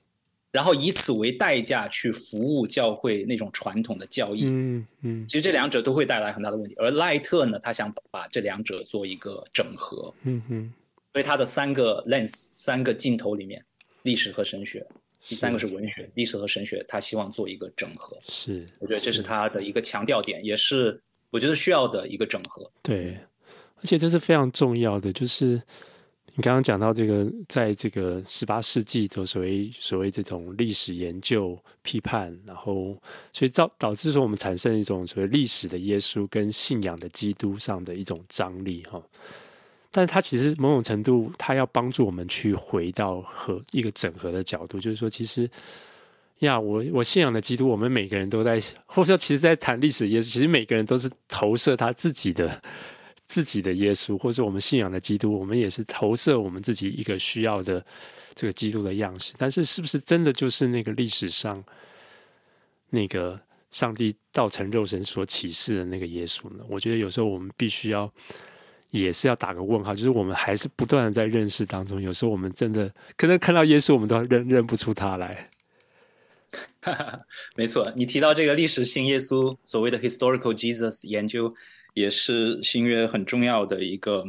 B: 然后以此为代价去服务教会那种传统的教义。
A: 嗯嗯。
B: 其实这两者都会带来很大的问题。而赖特呢，他想把这两者做一个整合。
A: 嗯哼。
B: 所以他的三个 lens，三个镜头里面，历史和神学，第三个是文学，历史和神学，他希望做一个整合。
A: 是。
B: 我觉得这是他的一个强调点，也是。我觉得需要的一个整合，
A: 对，而且这是非常重要的。就是你刚刚讲到这个，在这个十八世纪的所谓所谓这种历史研究批判，然后所以造导致说我们产生一种所谓历史的耶稣跟信仰的基督上的一种张力哈。但它其实某种程度，它要帮助我们去回到和一个整合的角度，就是说其实。呀，我我信仰的基督，我们每个人都在，或者说，其实，在谈历史的耶稣，其实每个人都是投射他自己的自己的耶稣，或者我们信仰的基督，我们也是投射我们自己一个需要的这个基督的样式。但是，是不是真的就是那个历史上那个上帝道成肉身所启示的那个耶稣呢？我觉得有时候我们必须要也是要打个问号，就是我们还是不断的在认识当中，有时候我们真的可能看到耶稣，我们都认认不出他
B: 来。没错，你提到这个历史性耶稣，所谓的 historical Jesus 研究，也是新约很重要的一个，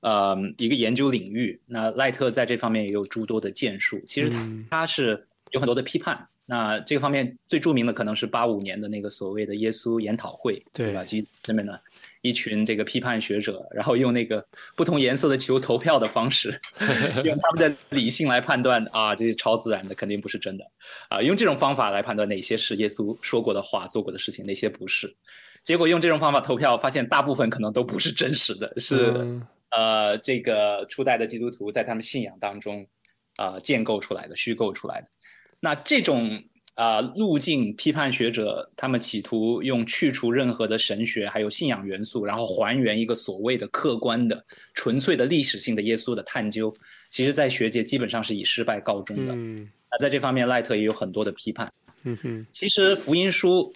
B: 呃，一个研究领域。那赖特在这方面也有诸多的建树。其实他他是有很多的批判。嗯、那这个方面最著名的可能是八五年的那个所谓的耶稣研讨会，对，吧？基下面呢？一群这个批判学者，然后用那个不同颜色的球投票的方式，用他们的理性来判断啊，这些超自然的肯定不是真的啊，用这种方法来判断哪些是耶稣说过的话、做过的事情，哪些不是。结果用这种方法投票，发现大部分可能都不是真实的，是、嗯、呃这个初代的基督徒在他们信仰当中啊、呃、建构出来的、虚构出来的。那这种。啊、呃，路径批判学者，他们企图用去除任何的神学还有信仰元素，然后还原一个所谓的客观的、纯粹的历史性的耶稣的探究，其实，在学界基本上是以失败告终的。嗯，那在这方面，赖特也有很多的批判。嗯哼，其实福音书，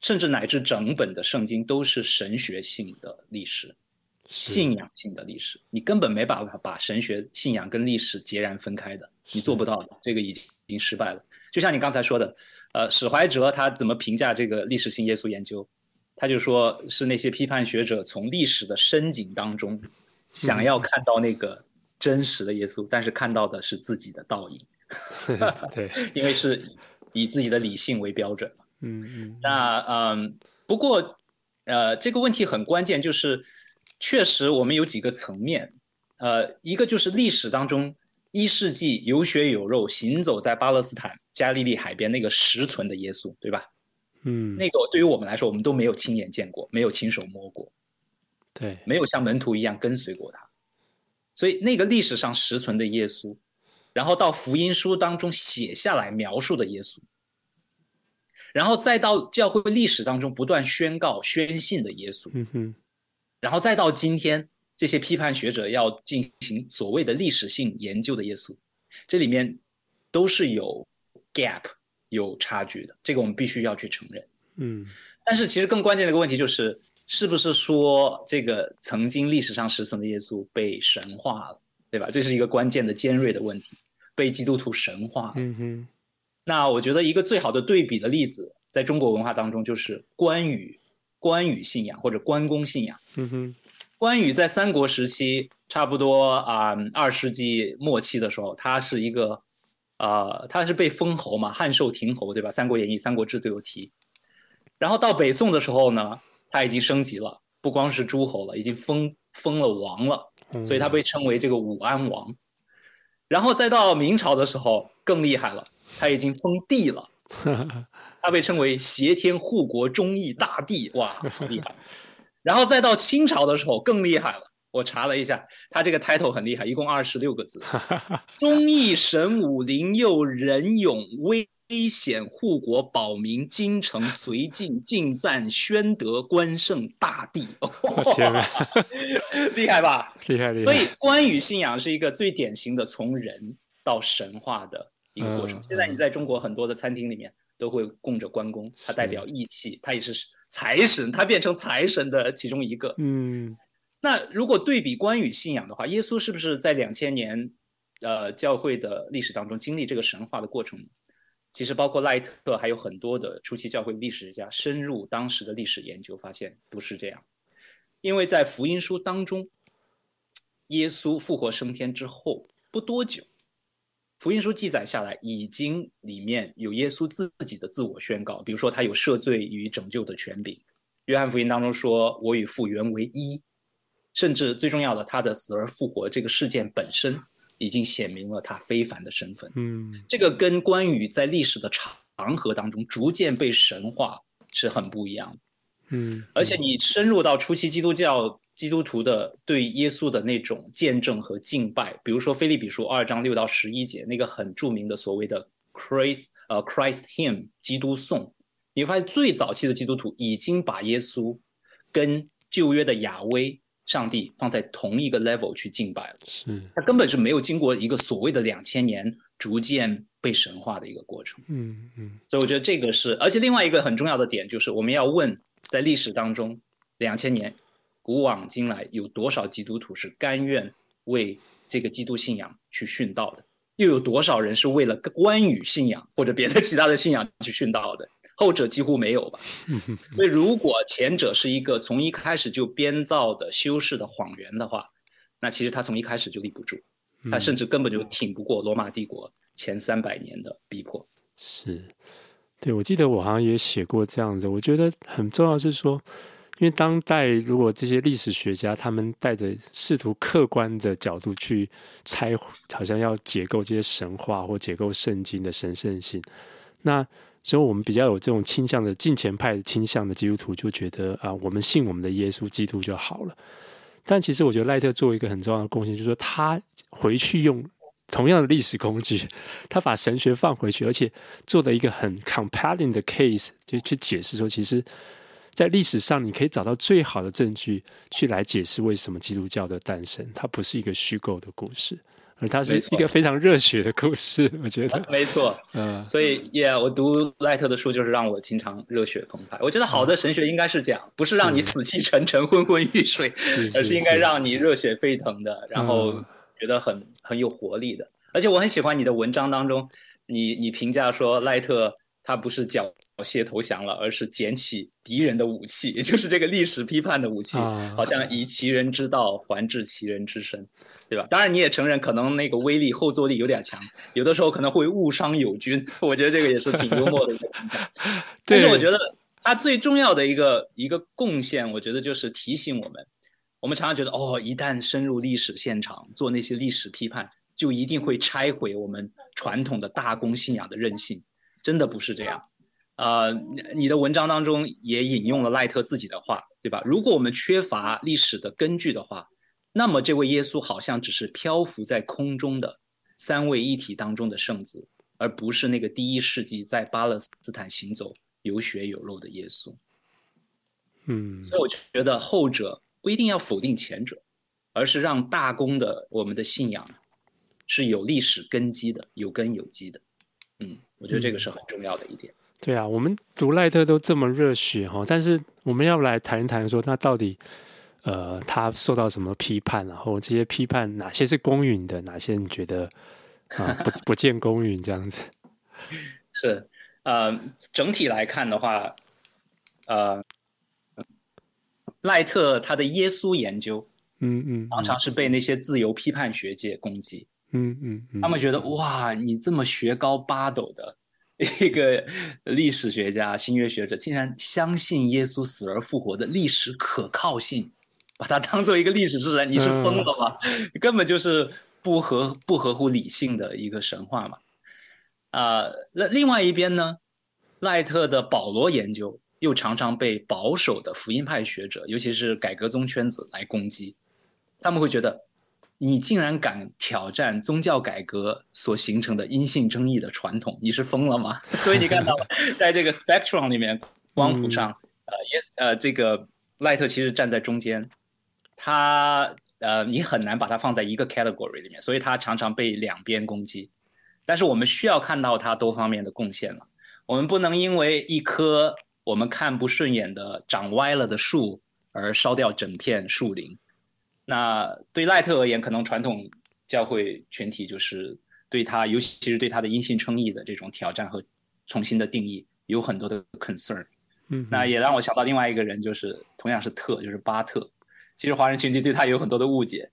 B: 甚至乃至整本的圣经，都是神学性的历史，信仰性的历史。你根本没办法把神学、信仰跟历史截然分开的，你做不到的，这个已经已经失败了。就像你刚才说的，呃，史怀哲他怎么评价这个历史性耶稣研究？他就说是那些批判学者从历史的深井当中，想要看到那个真实的耶稣，嗯、但是看到的是自己的倒影。对，因为是以自己的理性为标准嘛。嗯嗯。那嗯，不过呃，这个问题很关键，就是确实我们有几个层面，呃，一个就是历史当中。一世纪有血有肉行走在巴勒斯坦加利利海边那个实存的耶稣，对吧？嗯，那个对于我们来说，我们都没有亲眼见过，没有亲手摸过，
A: 对，
B: 没有像门徒一样跟随过他，所以那个历史上实存的耶稣，然后到福音书当中写下来描述的耶稣，然后再到教会历史当中不断宣告宣信的耶稣，嗯哼，然后再到今天。这些批判学者要进行所谓的历史性研究的耶稣，这里面都是有 gap 有差距的，这个我们必须要去承认。嗯，但是其实更关键的一个问题就是，是不是说这个曾经历史上实存的耶稣被神化了，对吧？这是一个关键的尖锐的问题，被基督徒神化了。嗯哼。那我觉得一个最好的对比的例子，在中国文化当中就是关羽，关羽信仰或者关公信仰。嗯哼。关羽在三国时期，差不多啊，二世纪末期的时候，他是一个，呃，他是被封侯嘛，汉寿亭侯，对吧？《三国演义》《三国志》都有提。然后到北宋的时候呢，他已经升级了，不光是诸侯了，已经封封了王了，所以他被称为这个武安王。然后再到明朝的时候，更厉害了，他已经封帝了，他被称为协天护国忠义大帝，哇，好厉害！然后再到清朝的时候更厉害了，我查了一下，他这个 title 很厉害，一共二十六个字：忠义神武灵佑仁勇威显护国保民京城绥靖敬赞宣德关圣大帝。厉害吧？
A: 厉害厉害。
B: 所以关羽信仰是一个最典型的从人到神话的一个过程。嗯、现在你在中国很多的餐厅里面都会供着关公，他代表义气，他也是。财神，他变成财神的其中一个。
A: 嗯，
B: 那如果对比关羽信仰的话，耶稣是不是在两千年呃教会的历史当中经历这个神话的过程？其实包括赖特还有很多的初期教会历史学家深入当时的历史研究，发现不是这样，因为在福音书当中，耶稣复活升天之后不多久。福音书记载下来，已经里面有耶稣自己的自我宣告，比如说他有赦罪与拯救的权柄。约翰福音当中说：“我与父原为一。”甚至最重要的，他的死而复活这个事件本身，已经显明了他非凡的身份。
A: 嗯，
B: 这个跟关羽在历史的长河当中逐渐被神化是很不一样的。
A: 嗯，
B: 而且你深入到初期基督教。基督徒的对耶稣的那种见证和敬拜，比如说《腓立比书》二章六到十一节那个很著名的所谓的 Christ 呃 Christ Hymn 基督颂，你会发现最早期的基督徒已经把耶稣跟旧约的亚威上帝放在同一个 level 去敬拜了。
A: 是，
B: 他根本是没有经过一个所谓的两千年逐渐被神化的一个过程。
A: 嗯嗯，
B: 所以我觉得这个是，而且另外一个很重要的点就是我们要问，在历史当中两千年。古往今来，有多少基督徒是甘愿为这个基督信仰去殉道的？又有多少人是为了关羽信仰或者别的其他的信仰去殉道的？后者几乎没有吧。所以，如果前者是一个从一开始就编造的修饰的谎言的话，那其实他从一开始就立不住，他甚至根本就挺不过罗马帝国前三百年的逼迫。
A: 是，对，我记得我好像也写过这样子。我觉得很重要是说。因为当代如果这些历史学家他们带着试图客观的角度去猜，好像要解构这些神话或解构圣经的神圣性，那所以我们比较有这种倾向的近前派的倾向的基督徒就觉得啊，我们信我们的耶稣基督就好了。但其实我觉得赖特做一个很重要的贡献，就是说他回去用同样的历史工具，他把神学放回去，而且做的一个很 compelling 的 case，就去解释说其实。在历史上，你可以找到最好的证据去来解释为什么基督教的诞生，它不是一个虚构的故事，而它是一个非常热血的故事。我觉得
B: 没错，嗯，所以耶，yeah, 我读赖特的书就是让我经常热血澎湃。我觉得好的神学应该是这样，不是让你死气沉沉、昏昏欲睡，而是应该让你热血沸腾的，然后觉得很很有活力的。而且我很喜欢你的文章当中，你你评价说赖特他不是缴械投降了，而是捡起敌人的武器，也 就是这个历史批判的武器，好像以其人之道还治其人之身，对吧？当然，你也承认可能那个威力后坐力有点强，有的时候可能会误伤友军。我觉得这个也是挺幽默的一个评价。但是我觉得他最重要的一个一个贡献，我觉得就是提醒我们，我们常常觉得哦，一旦深入历史现场做那些历史批判，就一定会拆毁我们传统的大公信仰的韧性，真的不是这样。呃，你的文章当中也引用了赖特自己的话，对吧？如果我们缺乏历史的根据的话，那么这位耶稣好像只是漂浮在空中的三位一体当中的圣子，而不是那个第一世纪在巴勒斯坦行走、有血有肉的耶稣。
A: 嗯，
B: 所以我觉得后者不一定要否定前者，而是让大公的我们的信仰是有历史根基的、有根有基的。嗯，我觉得这个是很重要的一点。
A: 对啊，我们读赖特都这么热血哈，但是我们要来谈一谈说，他到底呃，他受到什么批判，然后这些批判哪些是公允的，哪些你觉得啊、呃、不不见公允这样子？
B: 是呃，整体来看的话，呃，赖特他的耶稣研究，
A: 嗯嗯，
B: 常常是被那些自由批判学界攻击，
A: 嗯嗯，嗯，
B: 他们觉得哇，你这么学高八斗的。一个历史学家、新约学者竟然相信耶稣死而复活的历史可靠性，把它当做一个历史事实，你是疯了吗？嗯、根本就是不合不合乎理性的一个神话嘛！啊、呃，那另外一边呢，赖特的保罗研究又常常被保守的福音派学者，尤其是改革宗圈子来攻击，他们会觉得。你竟然敢挑战宗教改革所形成的阴性争议的传统，你是疯了吗？所以你看到，在这个 spectrum 里面，光谱上，呃，yes，呃，这个赖特其实站在中间，他呃，你很难把它放在一个 category 里面，所以他常常被两边攻击。但是我们需要看到他多方面的贡献了，我们不能因为一棵我们看不顺眼的长歪了的树而烧掉整片树林。那对赖特而言，可能传统教会群体就是对他，尤其是对他的因信称义的这种挑战和重新的定义，有很多的 concern。
A: 嗯，
B: 那也让我想到另外一个人，就是同样是特，就是巴特。其实华人群体对他有很多的误解，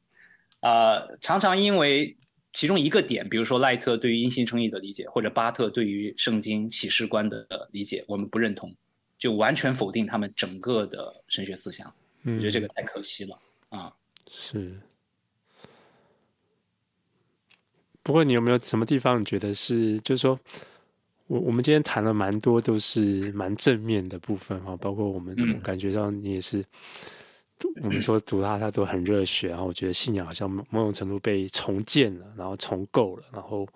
B: 啊、呃，常常因为其中一个点，比如说赖特对于因信称义的理解，或者巴特对于圣经启示观的理解，我们不认同，就完全否定他们整个的神学思想。嗯，我觉得这个太可惜了啊。
A: 是。不过你有没有什么地方你觉得是，就是说？我我们今天谈了蛮多，都是蛮正面的部分哈，包括我们我感觉上你也是，我们说读他他都很热血，然后我觉得信仰好像某种程度被重建了，然后重构了，然后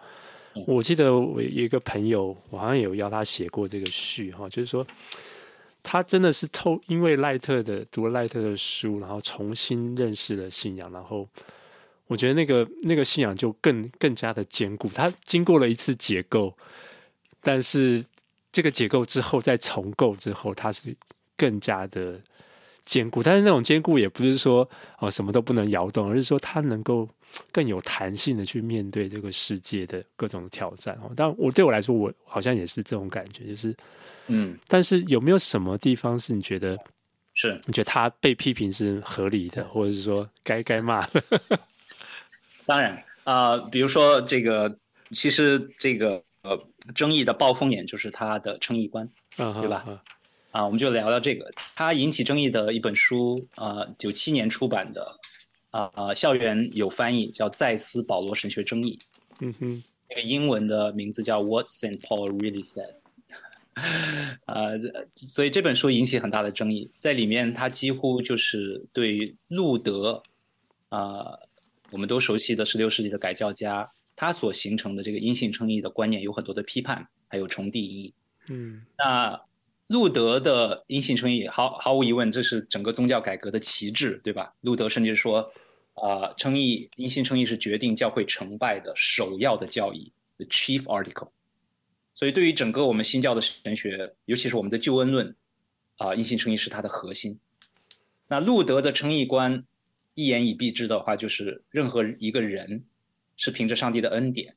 A: 我记得我有一个朋友，我好像有邀他写过这个序哈，就是说他真的是透因为赖特的读了赖特的书，然后重新认识了信仰，然后我觉得那个那个信仰就更更加的坚固，他经过了一次解构。但是这个结构之后再重构之后，它是更加的坚固。但是那种坚固也不是说哦什么都不能摇动，而是说它能够更有弹性的去面对这个世界的各种挑战。哦，但我对我来说，我好像也是这种感觉，就是嗯。但是有没有什么地方是你觉得是你觉得他被批评是合理的，或者是说该该骂？
B: 当然啊，呃，比如说这个，其实这个。呃，争议的暴风眼就是他的称义观，uh. 对吧？啊，我们就聊聊这个，他引起争议的一本书，啊，九七年出版的，啊啊，校园有翻译叫《再思保罗神学争议》，嗯哼，那个英文的名字叫 What Saint Paul Really Said，啊，所以这本书引起很大的争议，在里面他几乎就是对于路德，啊，我们都熟悉的十六世纪的改教家。他所形成的这个因信称义的观念有很多的批判，还有重定义。嗯，那路德的因信称义，毫毫无疑问，这是整个宗教改革的旗帜，对吧？路德甚至说，啊、呃，称义因信称义是决定教会成败的首要的教义，the chief article。所以，对于整个我们新教的神学，尤其是我们的救恩论，啊、呃，因信称义是它的核心。那路德的称义观，一言以蔽之的话，就是任何一个人。是凭着上帝的恩典，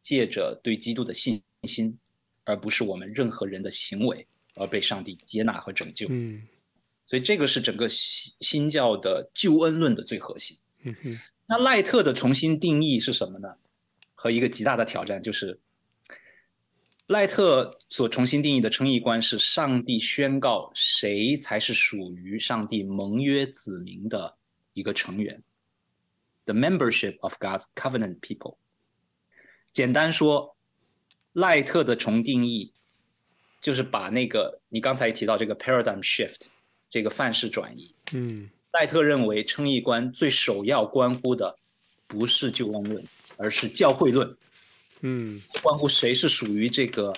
B: 借着对基督的信心，而不是我们任何人的行为而被上帝接纳和拯救。嗯，所以这个是整个新新教的救恩论的最核心。嗯哼，那赖特的重新定义是什么呢？和一个极大的挑战就是，赖特所重新定义的称义观是上帝宣告谁才是属于上帝盟约子民的一个成员。The membership of God's covenant people。简单说，赖特的重定义就是把那个你刚才提到这个 paradigm shift 这个范式转移。嗯，赖特认为称义观最首要关乎的不是救恩论，而是教会论。嗯，关乎谁是属于这个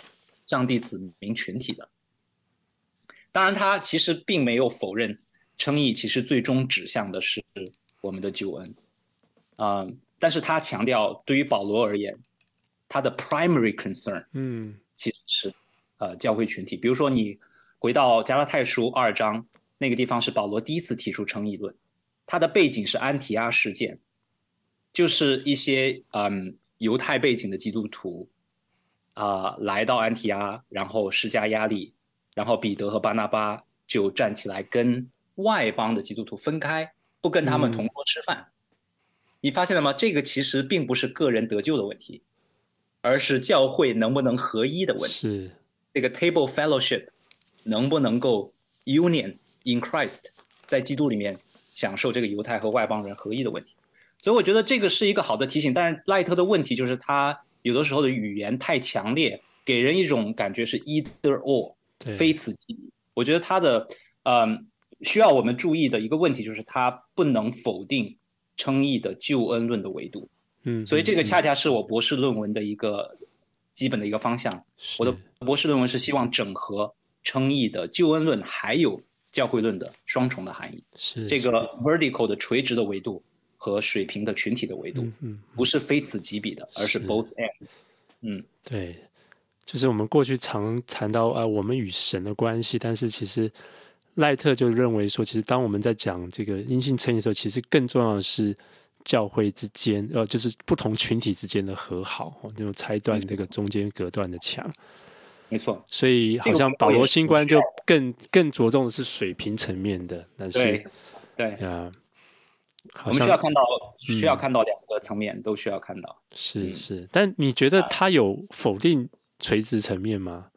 B: 上帝子民群体的。当然，他其实并没有否认称义其实最终指向的是我们的救恩。嗯，但是他强调，对于保罗而言，他的 primary concern，嗯，其实是呃教会群体。比如说，你回到加拉太书二章那个地方，是保罗第一次提出称义论，他的背景是安提阿事件，就是一些嗯犹太背景的基督徒啊、呃、来到安提阿，然后施加压力，然后彼得和巴拿巴就站起来跟外邦的基督徒分开，不跟他们同桌吃饭。嗯你发现了吗？这个其实并不是个人得救的问题，而是教会能不能合一的问题。是这个 table fellowship 能不能够 union in Christ，在基督里面享受这个犹太和外邦人合一的问题。所以我觉得这个是一个好的提醒。但是赖特的问题就是他有的时候的语言太强烈，给人一种感觉是 either or，非此即彼。我觉得他的嗯需要我们注意的一个问题就是他不能否定。称义的救恩论的维度，嗯，所以这个恰恰是我博士论文的一个基本的一个方向。我的博士论文是希望整合称义的救恩论还有教会论的双重的含义，是这个 vertical 的垂直的维度和水平的群体的维度，嗯，不是非此即彼的，而是 both and。嗯，
A: 对，就是我们过去常谈到啊，我们与神的关系，但是其实赖特就认为说，其实当我们在讲这个阴性称义的时候，其实更重要的是教会之间，呃，就是不同群体之间的和好，那种拆断这个中间隔断的墙。
B: 没错，
A: 所以好像保罗新观就更更着重的是水平层面的，但是
B: 对对。
A: 呀，
B: 我们需要看到，需要看到两个层面、嗯、都需要看到，
A: 是是。但你觉得他有否定垂直层面吗？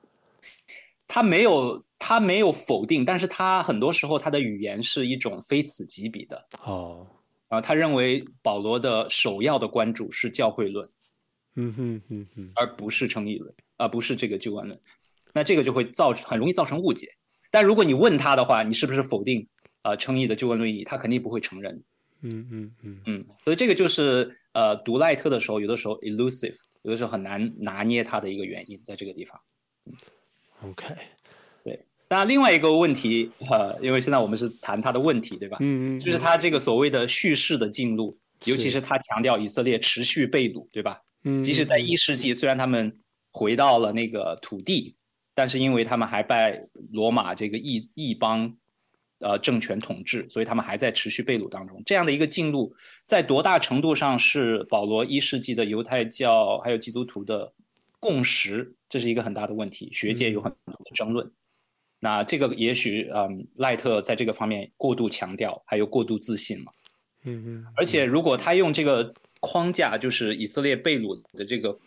B: 他没有，他没有否定，但是他很多时候他的语言是一种非此即彼的。
A: 哦，
B: 啊，他认为保罗的首要的关注是教会论，
A: 嗯哼嗯哼，
B: 而不是称义论。而不是这个救恩论，那这个就会造成很容易造成误解。但如果你问他的话，你是不是否定呃称义的救恩论义？他肯定不会承认。
A: 嗯嗯嗯
B: 嗯，所以这个就是呃读赖特的时候，有的时候 elusive，有的时候很难拿捏他的一个原因，在这个地方。嗯
A: ，OK，
B: 对。那另外一个问题，呃，因为现在我们是谈他的问题，对吧？
A: 嗯嗯，
B: 就是他这个所谓的叙事的进入，尤其是他强调以色列持续被掳，对吧？
A: 嗯，
B: 即使在一世纪，虽然他们回到了那个土地，但是因为他们还拜罗马这个异异邦，呃政权统治，所以他们还在持续被掳当中。这样的一个进入，在多大程度上是保罗一世纪的犹太教还有基督徒的共识，这是一个很大的问题，学界有很多的争论。嗯、那这个也许，嗯，赖特在这个方面过度强调，还有过度自信嘛。
A: 嗯嗯。
B: 而且如果他用这个框架，就是以色列被掳的这个。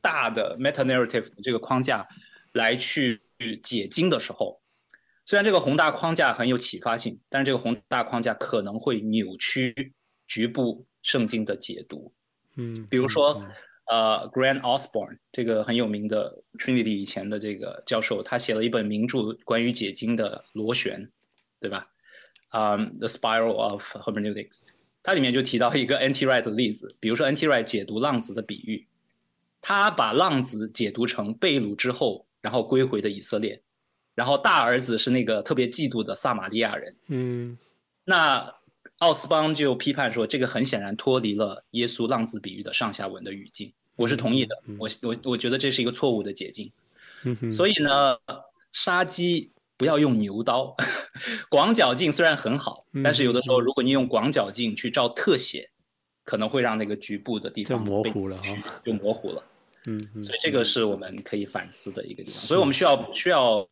B: 大的 meta narrative 的这个框架来去解经的时候，虽然这个宏大框架很有启发性，但是这个宏大框架可能会扭曲局部圣经的解读。
A: 嗯，
B: 比如说，呃，Grant Osborne 这个很有名的 Trinity 以前的这个教授，他写了一本名著关于解经的螺旋，对吧？嗯、um,，The Spiral of Hermeneutics，它里面就提到一个 N.T. Wright 的例子，比如说 N.T. Wright 解读浪子的比喻。他把浪子解读成被掳之后，然后归回的以色列，然后大儿子是那个特别嫉妒的撒玛利亚人。
A: 嗯，
B: 那奥斯邦就批判说，这个很显然脱离了耶稣浪子比喻的上下文的语境。我是同意的，嗯、我我我觉得这是一个错误的解禁。
A: 嗯，
B: 所以呢，杀鸡不要用牛刀，广角镜虽然很好，但是有的时候如果你用广角镜去照特写。可能会让那个局部的地方
A: 模糊了啊，
B: 就模糊了。
A: 嗯，
B: 所以这个是我们可以反思的一个地方。所以我们需要需要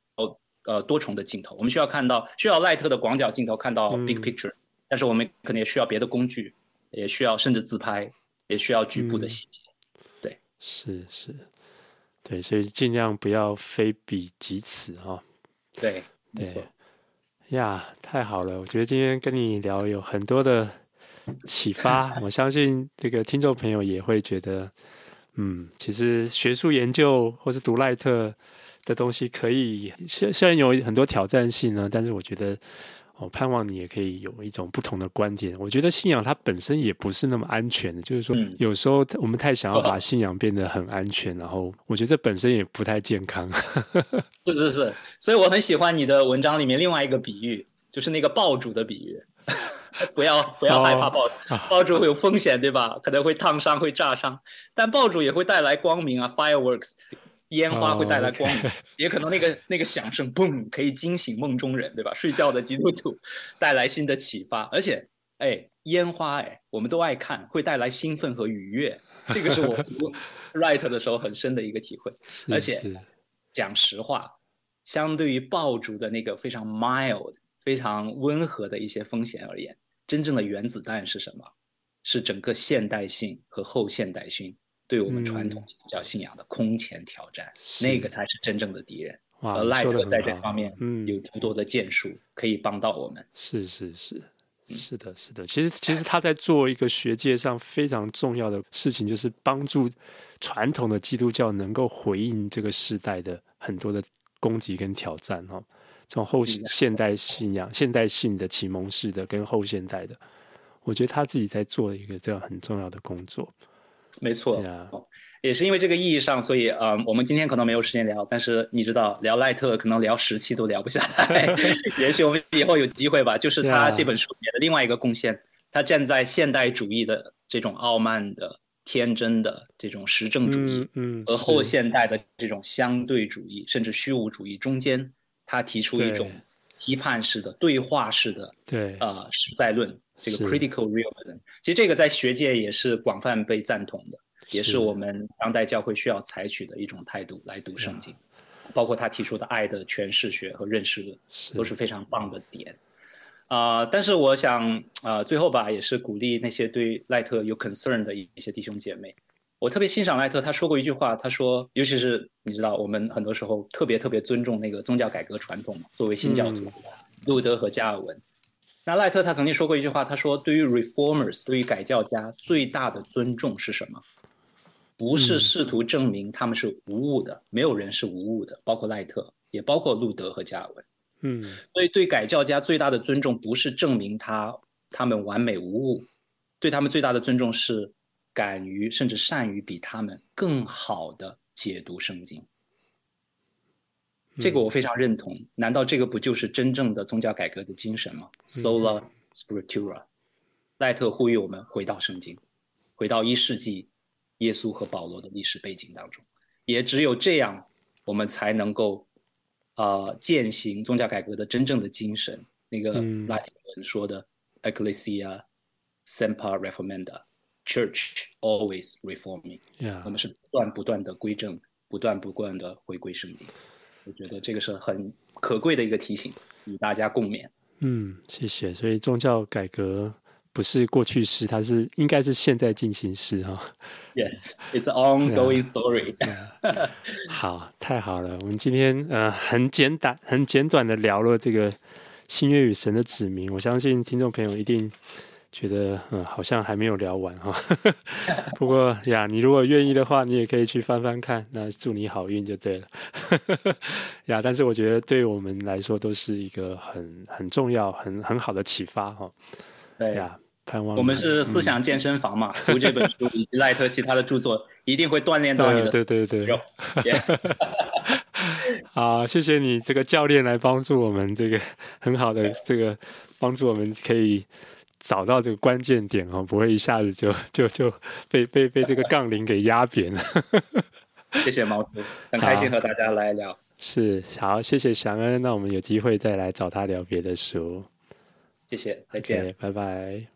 B: 呃多重的镜头，我们需要看到需要赖特的广角镜头看到 big picture，嗯，但是我们可能也需要别的工具，也需要甚至自拍，也需要局部的细节。嗯、对，
A: 是是，对，所以尽量不要非彼即此哈。
B: 对
A: 对呀，太好了！我觉得今天跟你聊有很多的。启发，我相信这个听众朋友也会觉得，嗯，其实学术研究或是读赖特的东西，可以虽虽然有很多挑战性呢，但是我觉得，我盼望你也可以有一种不同的观点。我觉得信仰它本身也不是那么安全的，就是说，有时候我们太想要把信仰变得很安全，然后我觉得这本身也不太健康。
B: 是是是，所以我很喜欢你的文章里面另外一个比喻，就是那个爆竹的比喻。不要不要害怕爆爆竹会有风险，对吧？可能会烫伤，会炸伤，但爆竹也会带来光明啊，fireworks，烟花会带来光明，也可能那个那个响声嘣，可以惊醒梦中人，对吧？睡觉的基督徒带来新的启发，而且哎，烟花哎，我们都爱看，会带来兴奋和愉悦，这个是我读 Wright 的时候很深的一个体会。而且讲实话，相对于爆竹的那个非常 mild。非常温和的一些风险而言，真正的原子弹是什么？是整个现代性和后现代性对我们传统基督教信仰的空前挑战，嗯、那个才是真正的敌人。而赖特在这方面有诸多的建树，嗯，可以帮到我们。
A: 是是是，是的，是的。其实其实他在做一个学界上非常重要的事情，就是帮助传统的基督教能够回应这个时代的很多的攻击跟挑战哦。从后现代信仰、现代性的启蒙式的跟后现代的，我觉得他自己在做一个这样很重要的工作。
B: 没错，也是因为这个意义上，所以呃，我们今天可能没有时间聊，但是你知道，聊赖特可能聊十期都聊不下来。也许我们以后有机会吧。就是他这本书里面的另外一个贡献，他站在现代主义的这种傲慢的天真的这种实证主义，嗯，和后现代的这种相对主义甚至虚无主义中间，他提出一种批判式的对话式的对呃实在论，这个 critical realism，其实这个在学界也是广泛被赞同的，也是我们当代教会需要采取的一种态度来读圣经，包括他提出的爱的诠释学和认识论都是非常棒的点。啊、呃，但是我想，啊、呃，最后吧，也是鼓励那些对赖特有 concern 的一些弟兄姐妹。我特别欣赏赖特，他说过一句话，他说，尤其是你知道，我们很多时候特别特别尊重那个宗教改革传统嘛，作为新教徒，路德和加尔文。那赖特他曾经说过一句话，他说，对于 reformers，对于改教家最大的尊重是什么？不是试图证明他们是无误的，没有人是无误的，包括赖特，也包括路德和加尔文。嗯，所以对改教家最大的尊重不是证明他他们完美无误，对他们最大的尊重是敢于甚至善于比他们更好的解读圣经。这个我非常认同。难道这个不就是真正的宗教改革的精神吗？Sola Scriptura。赖特呼吁我们回到圣经，回到一世纪耶稣和保罗的历史背景当中，也只有这样，我们才能够。啊、呃，践行宗教改革的真正的精神，那个拉丁文说的 “Ecclesia semper reformanda”，Church always reforming，Yeah. 我们是不断不断的归正，不断不断的回归圣经。我觉得这个是很可贵的一个提醒，与大家共勉。
A: 嗯，谢谢。所以宗教改革。不是过去式，它是应该是现在进行式哈。
B: Yes, it's ongoing story.
A: Yeah. Yeah. 好，太好了。我们今天呃很简短、很简短的聊了这个新约与神的指明。我相信听众朋友一定觉得嗯好像还没有聊完哈。不过呀，你如果愿意的话，你也可以去翻翻看。那祝你好运就对了。呀，但是我觉得对我们来说都是一个很很重要、很很好的启发哈。
B: 对呀。盼望我们是思想健身房嘛，嗯、读这本书以及赖特其他的著作，一定会锻炼到你的。
A: 对对对。好，谢谢你这个教练来帮助我们，这个很好的这个帮助我们可以找到这个关键点哦，不会一下子就 就就被被被这个杠铃给压扁了。
B: 谢谢毛叔，很开心和大家来聊。
A: 是，好，谢谢祥恩，那我们有机会再来找他聊别的书。
B: 谢谢，再见，
A: 拜拜。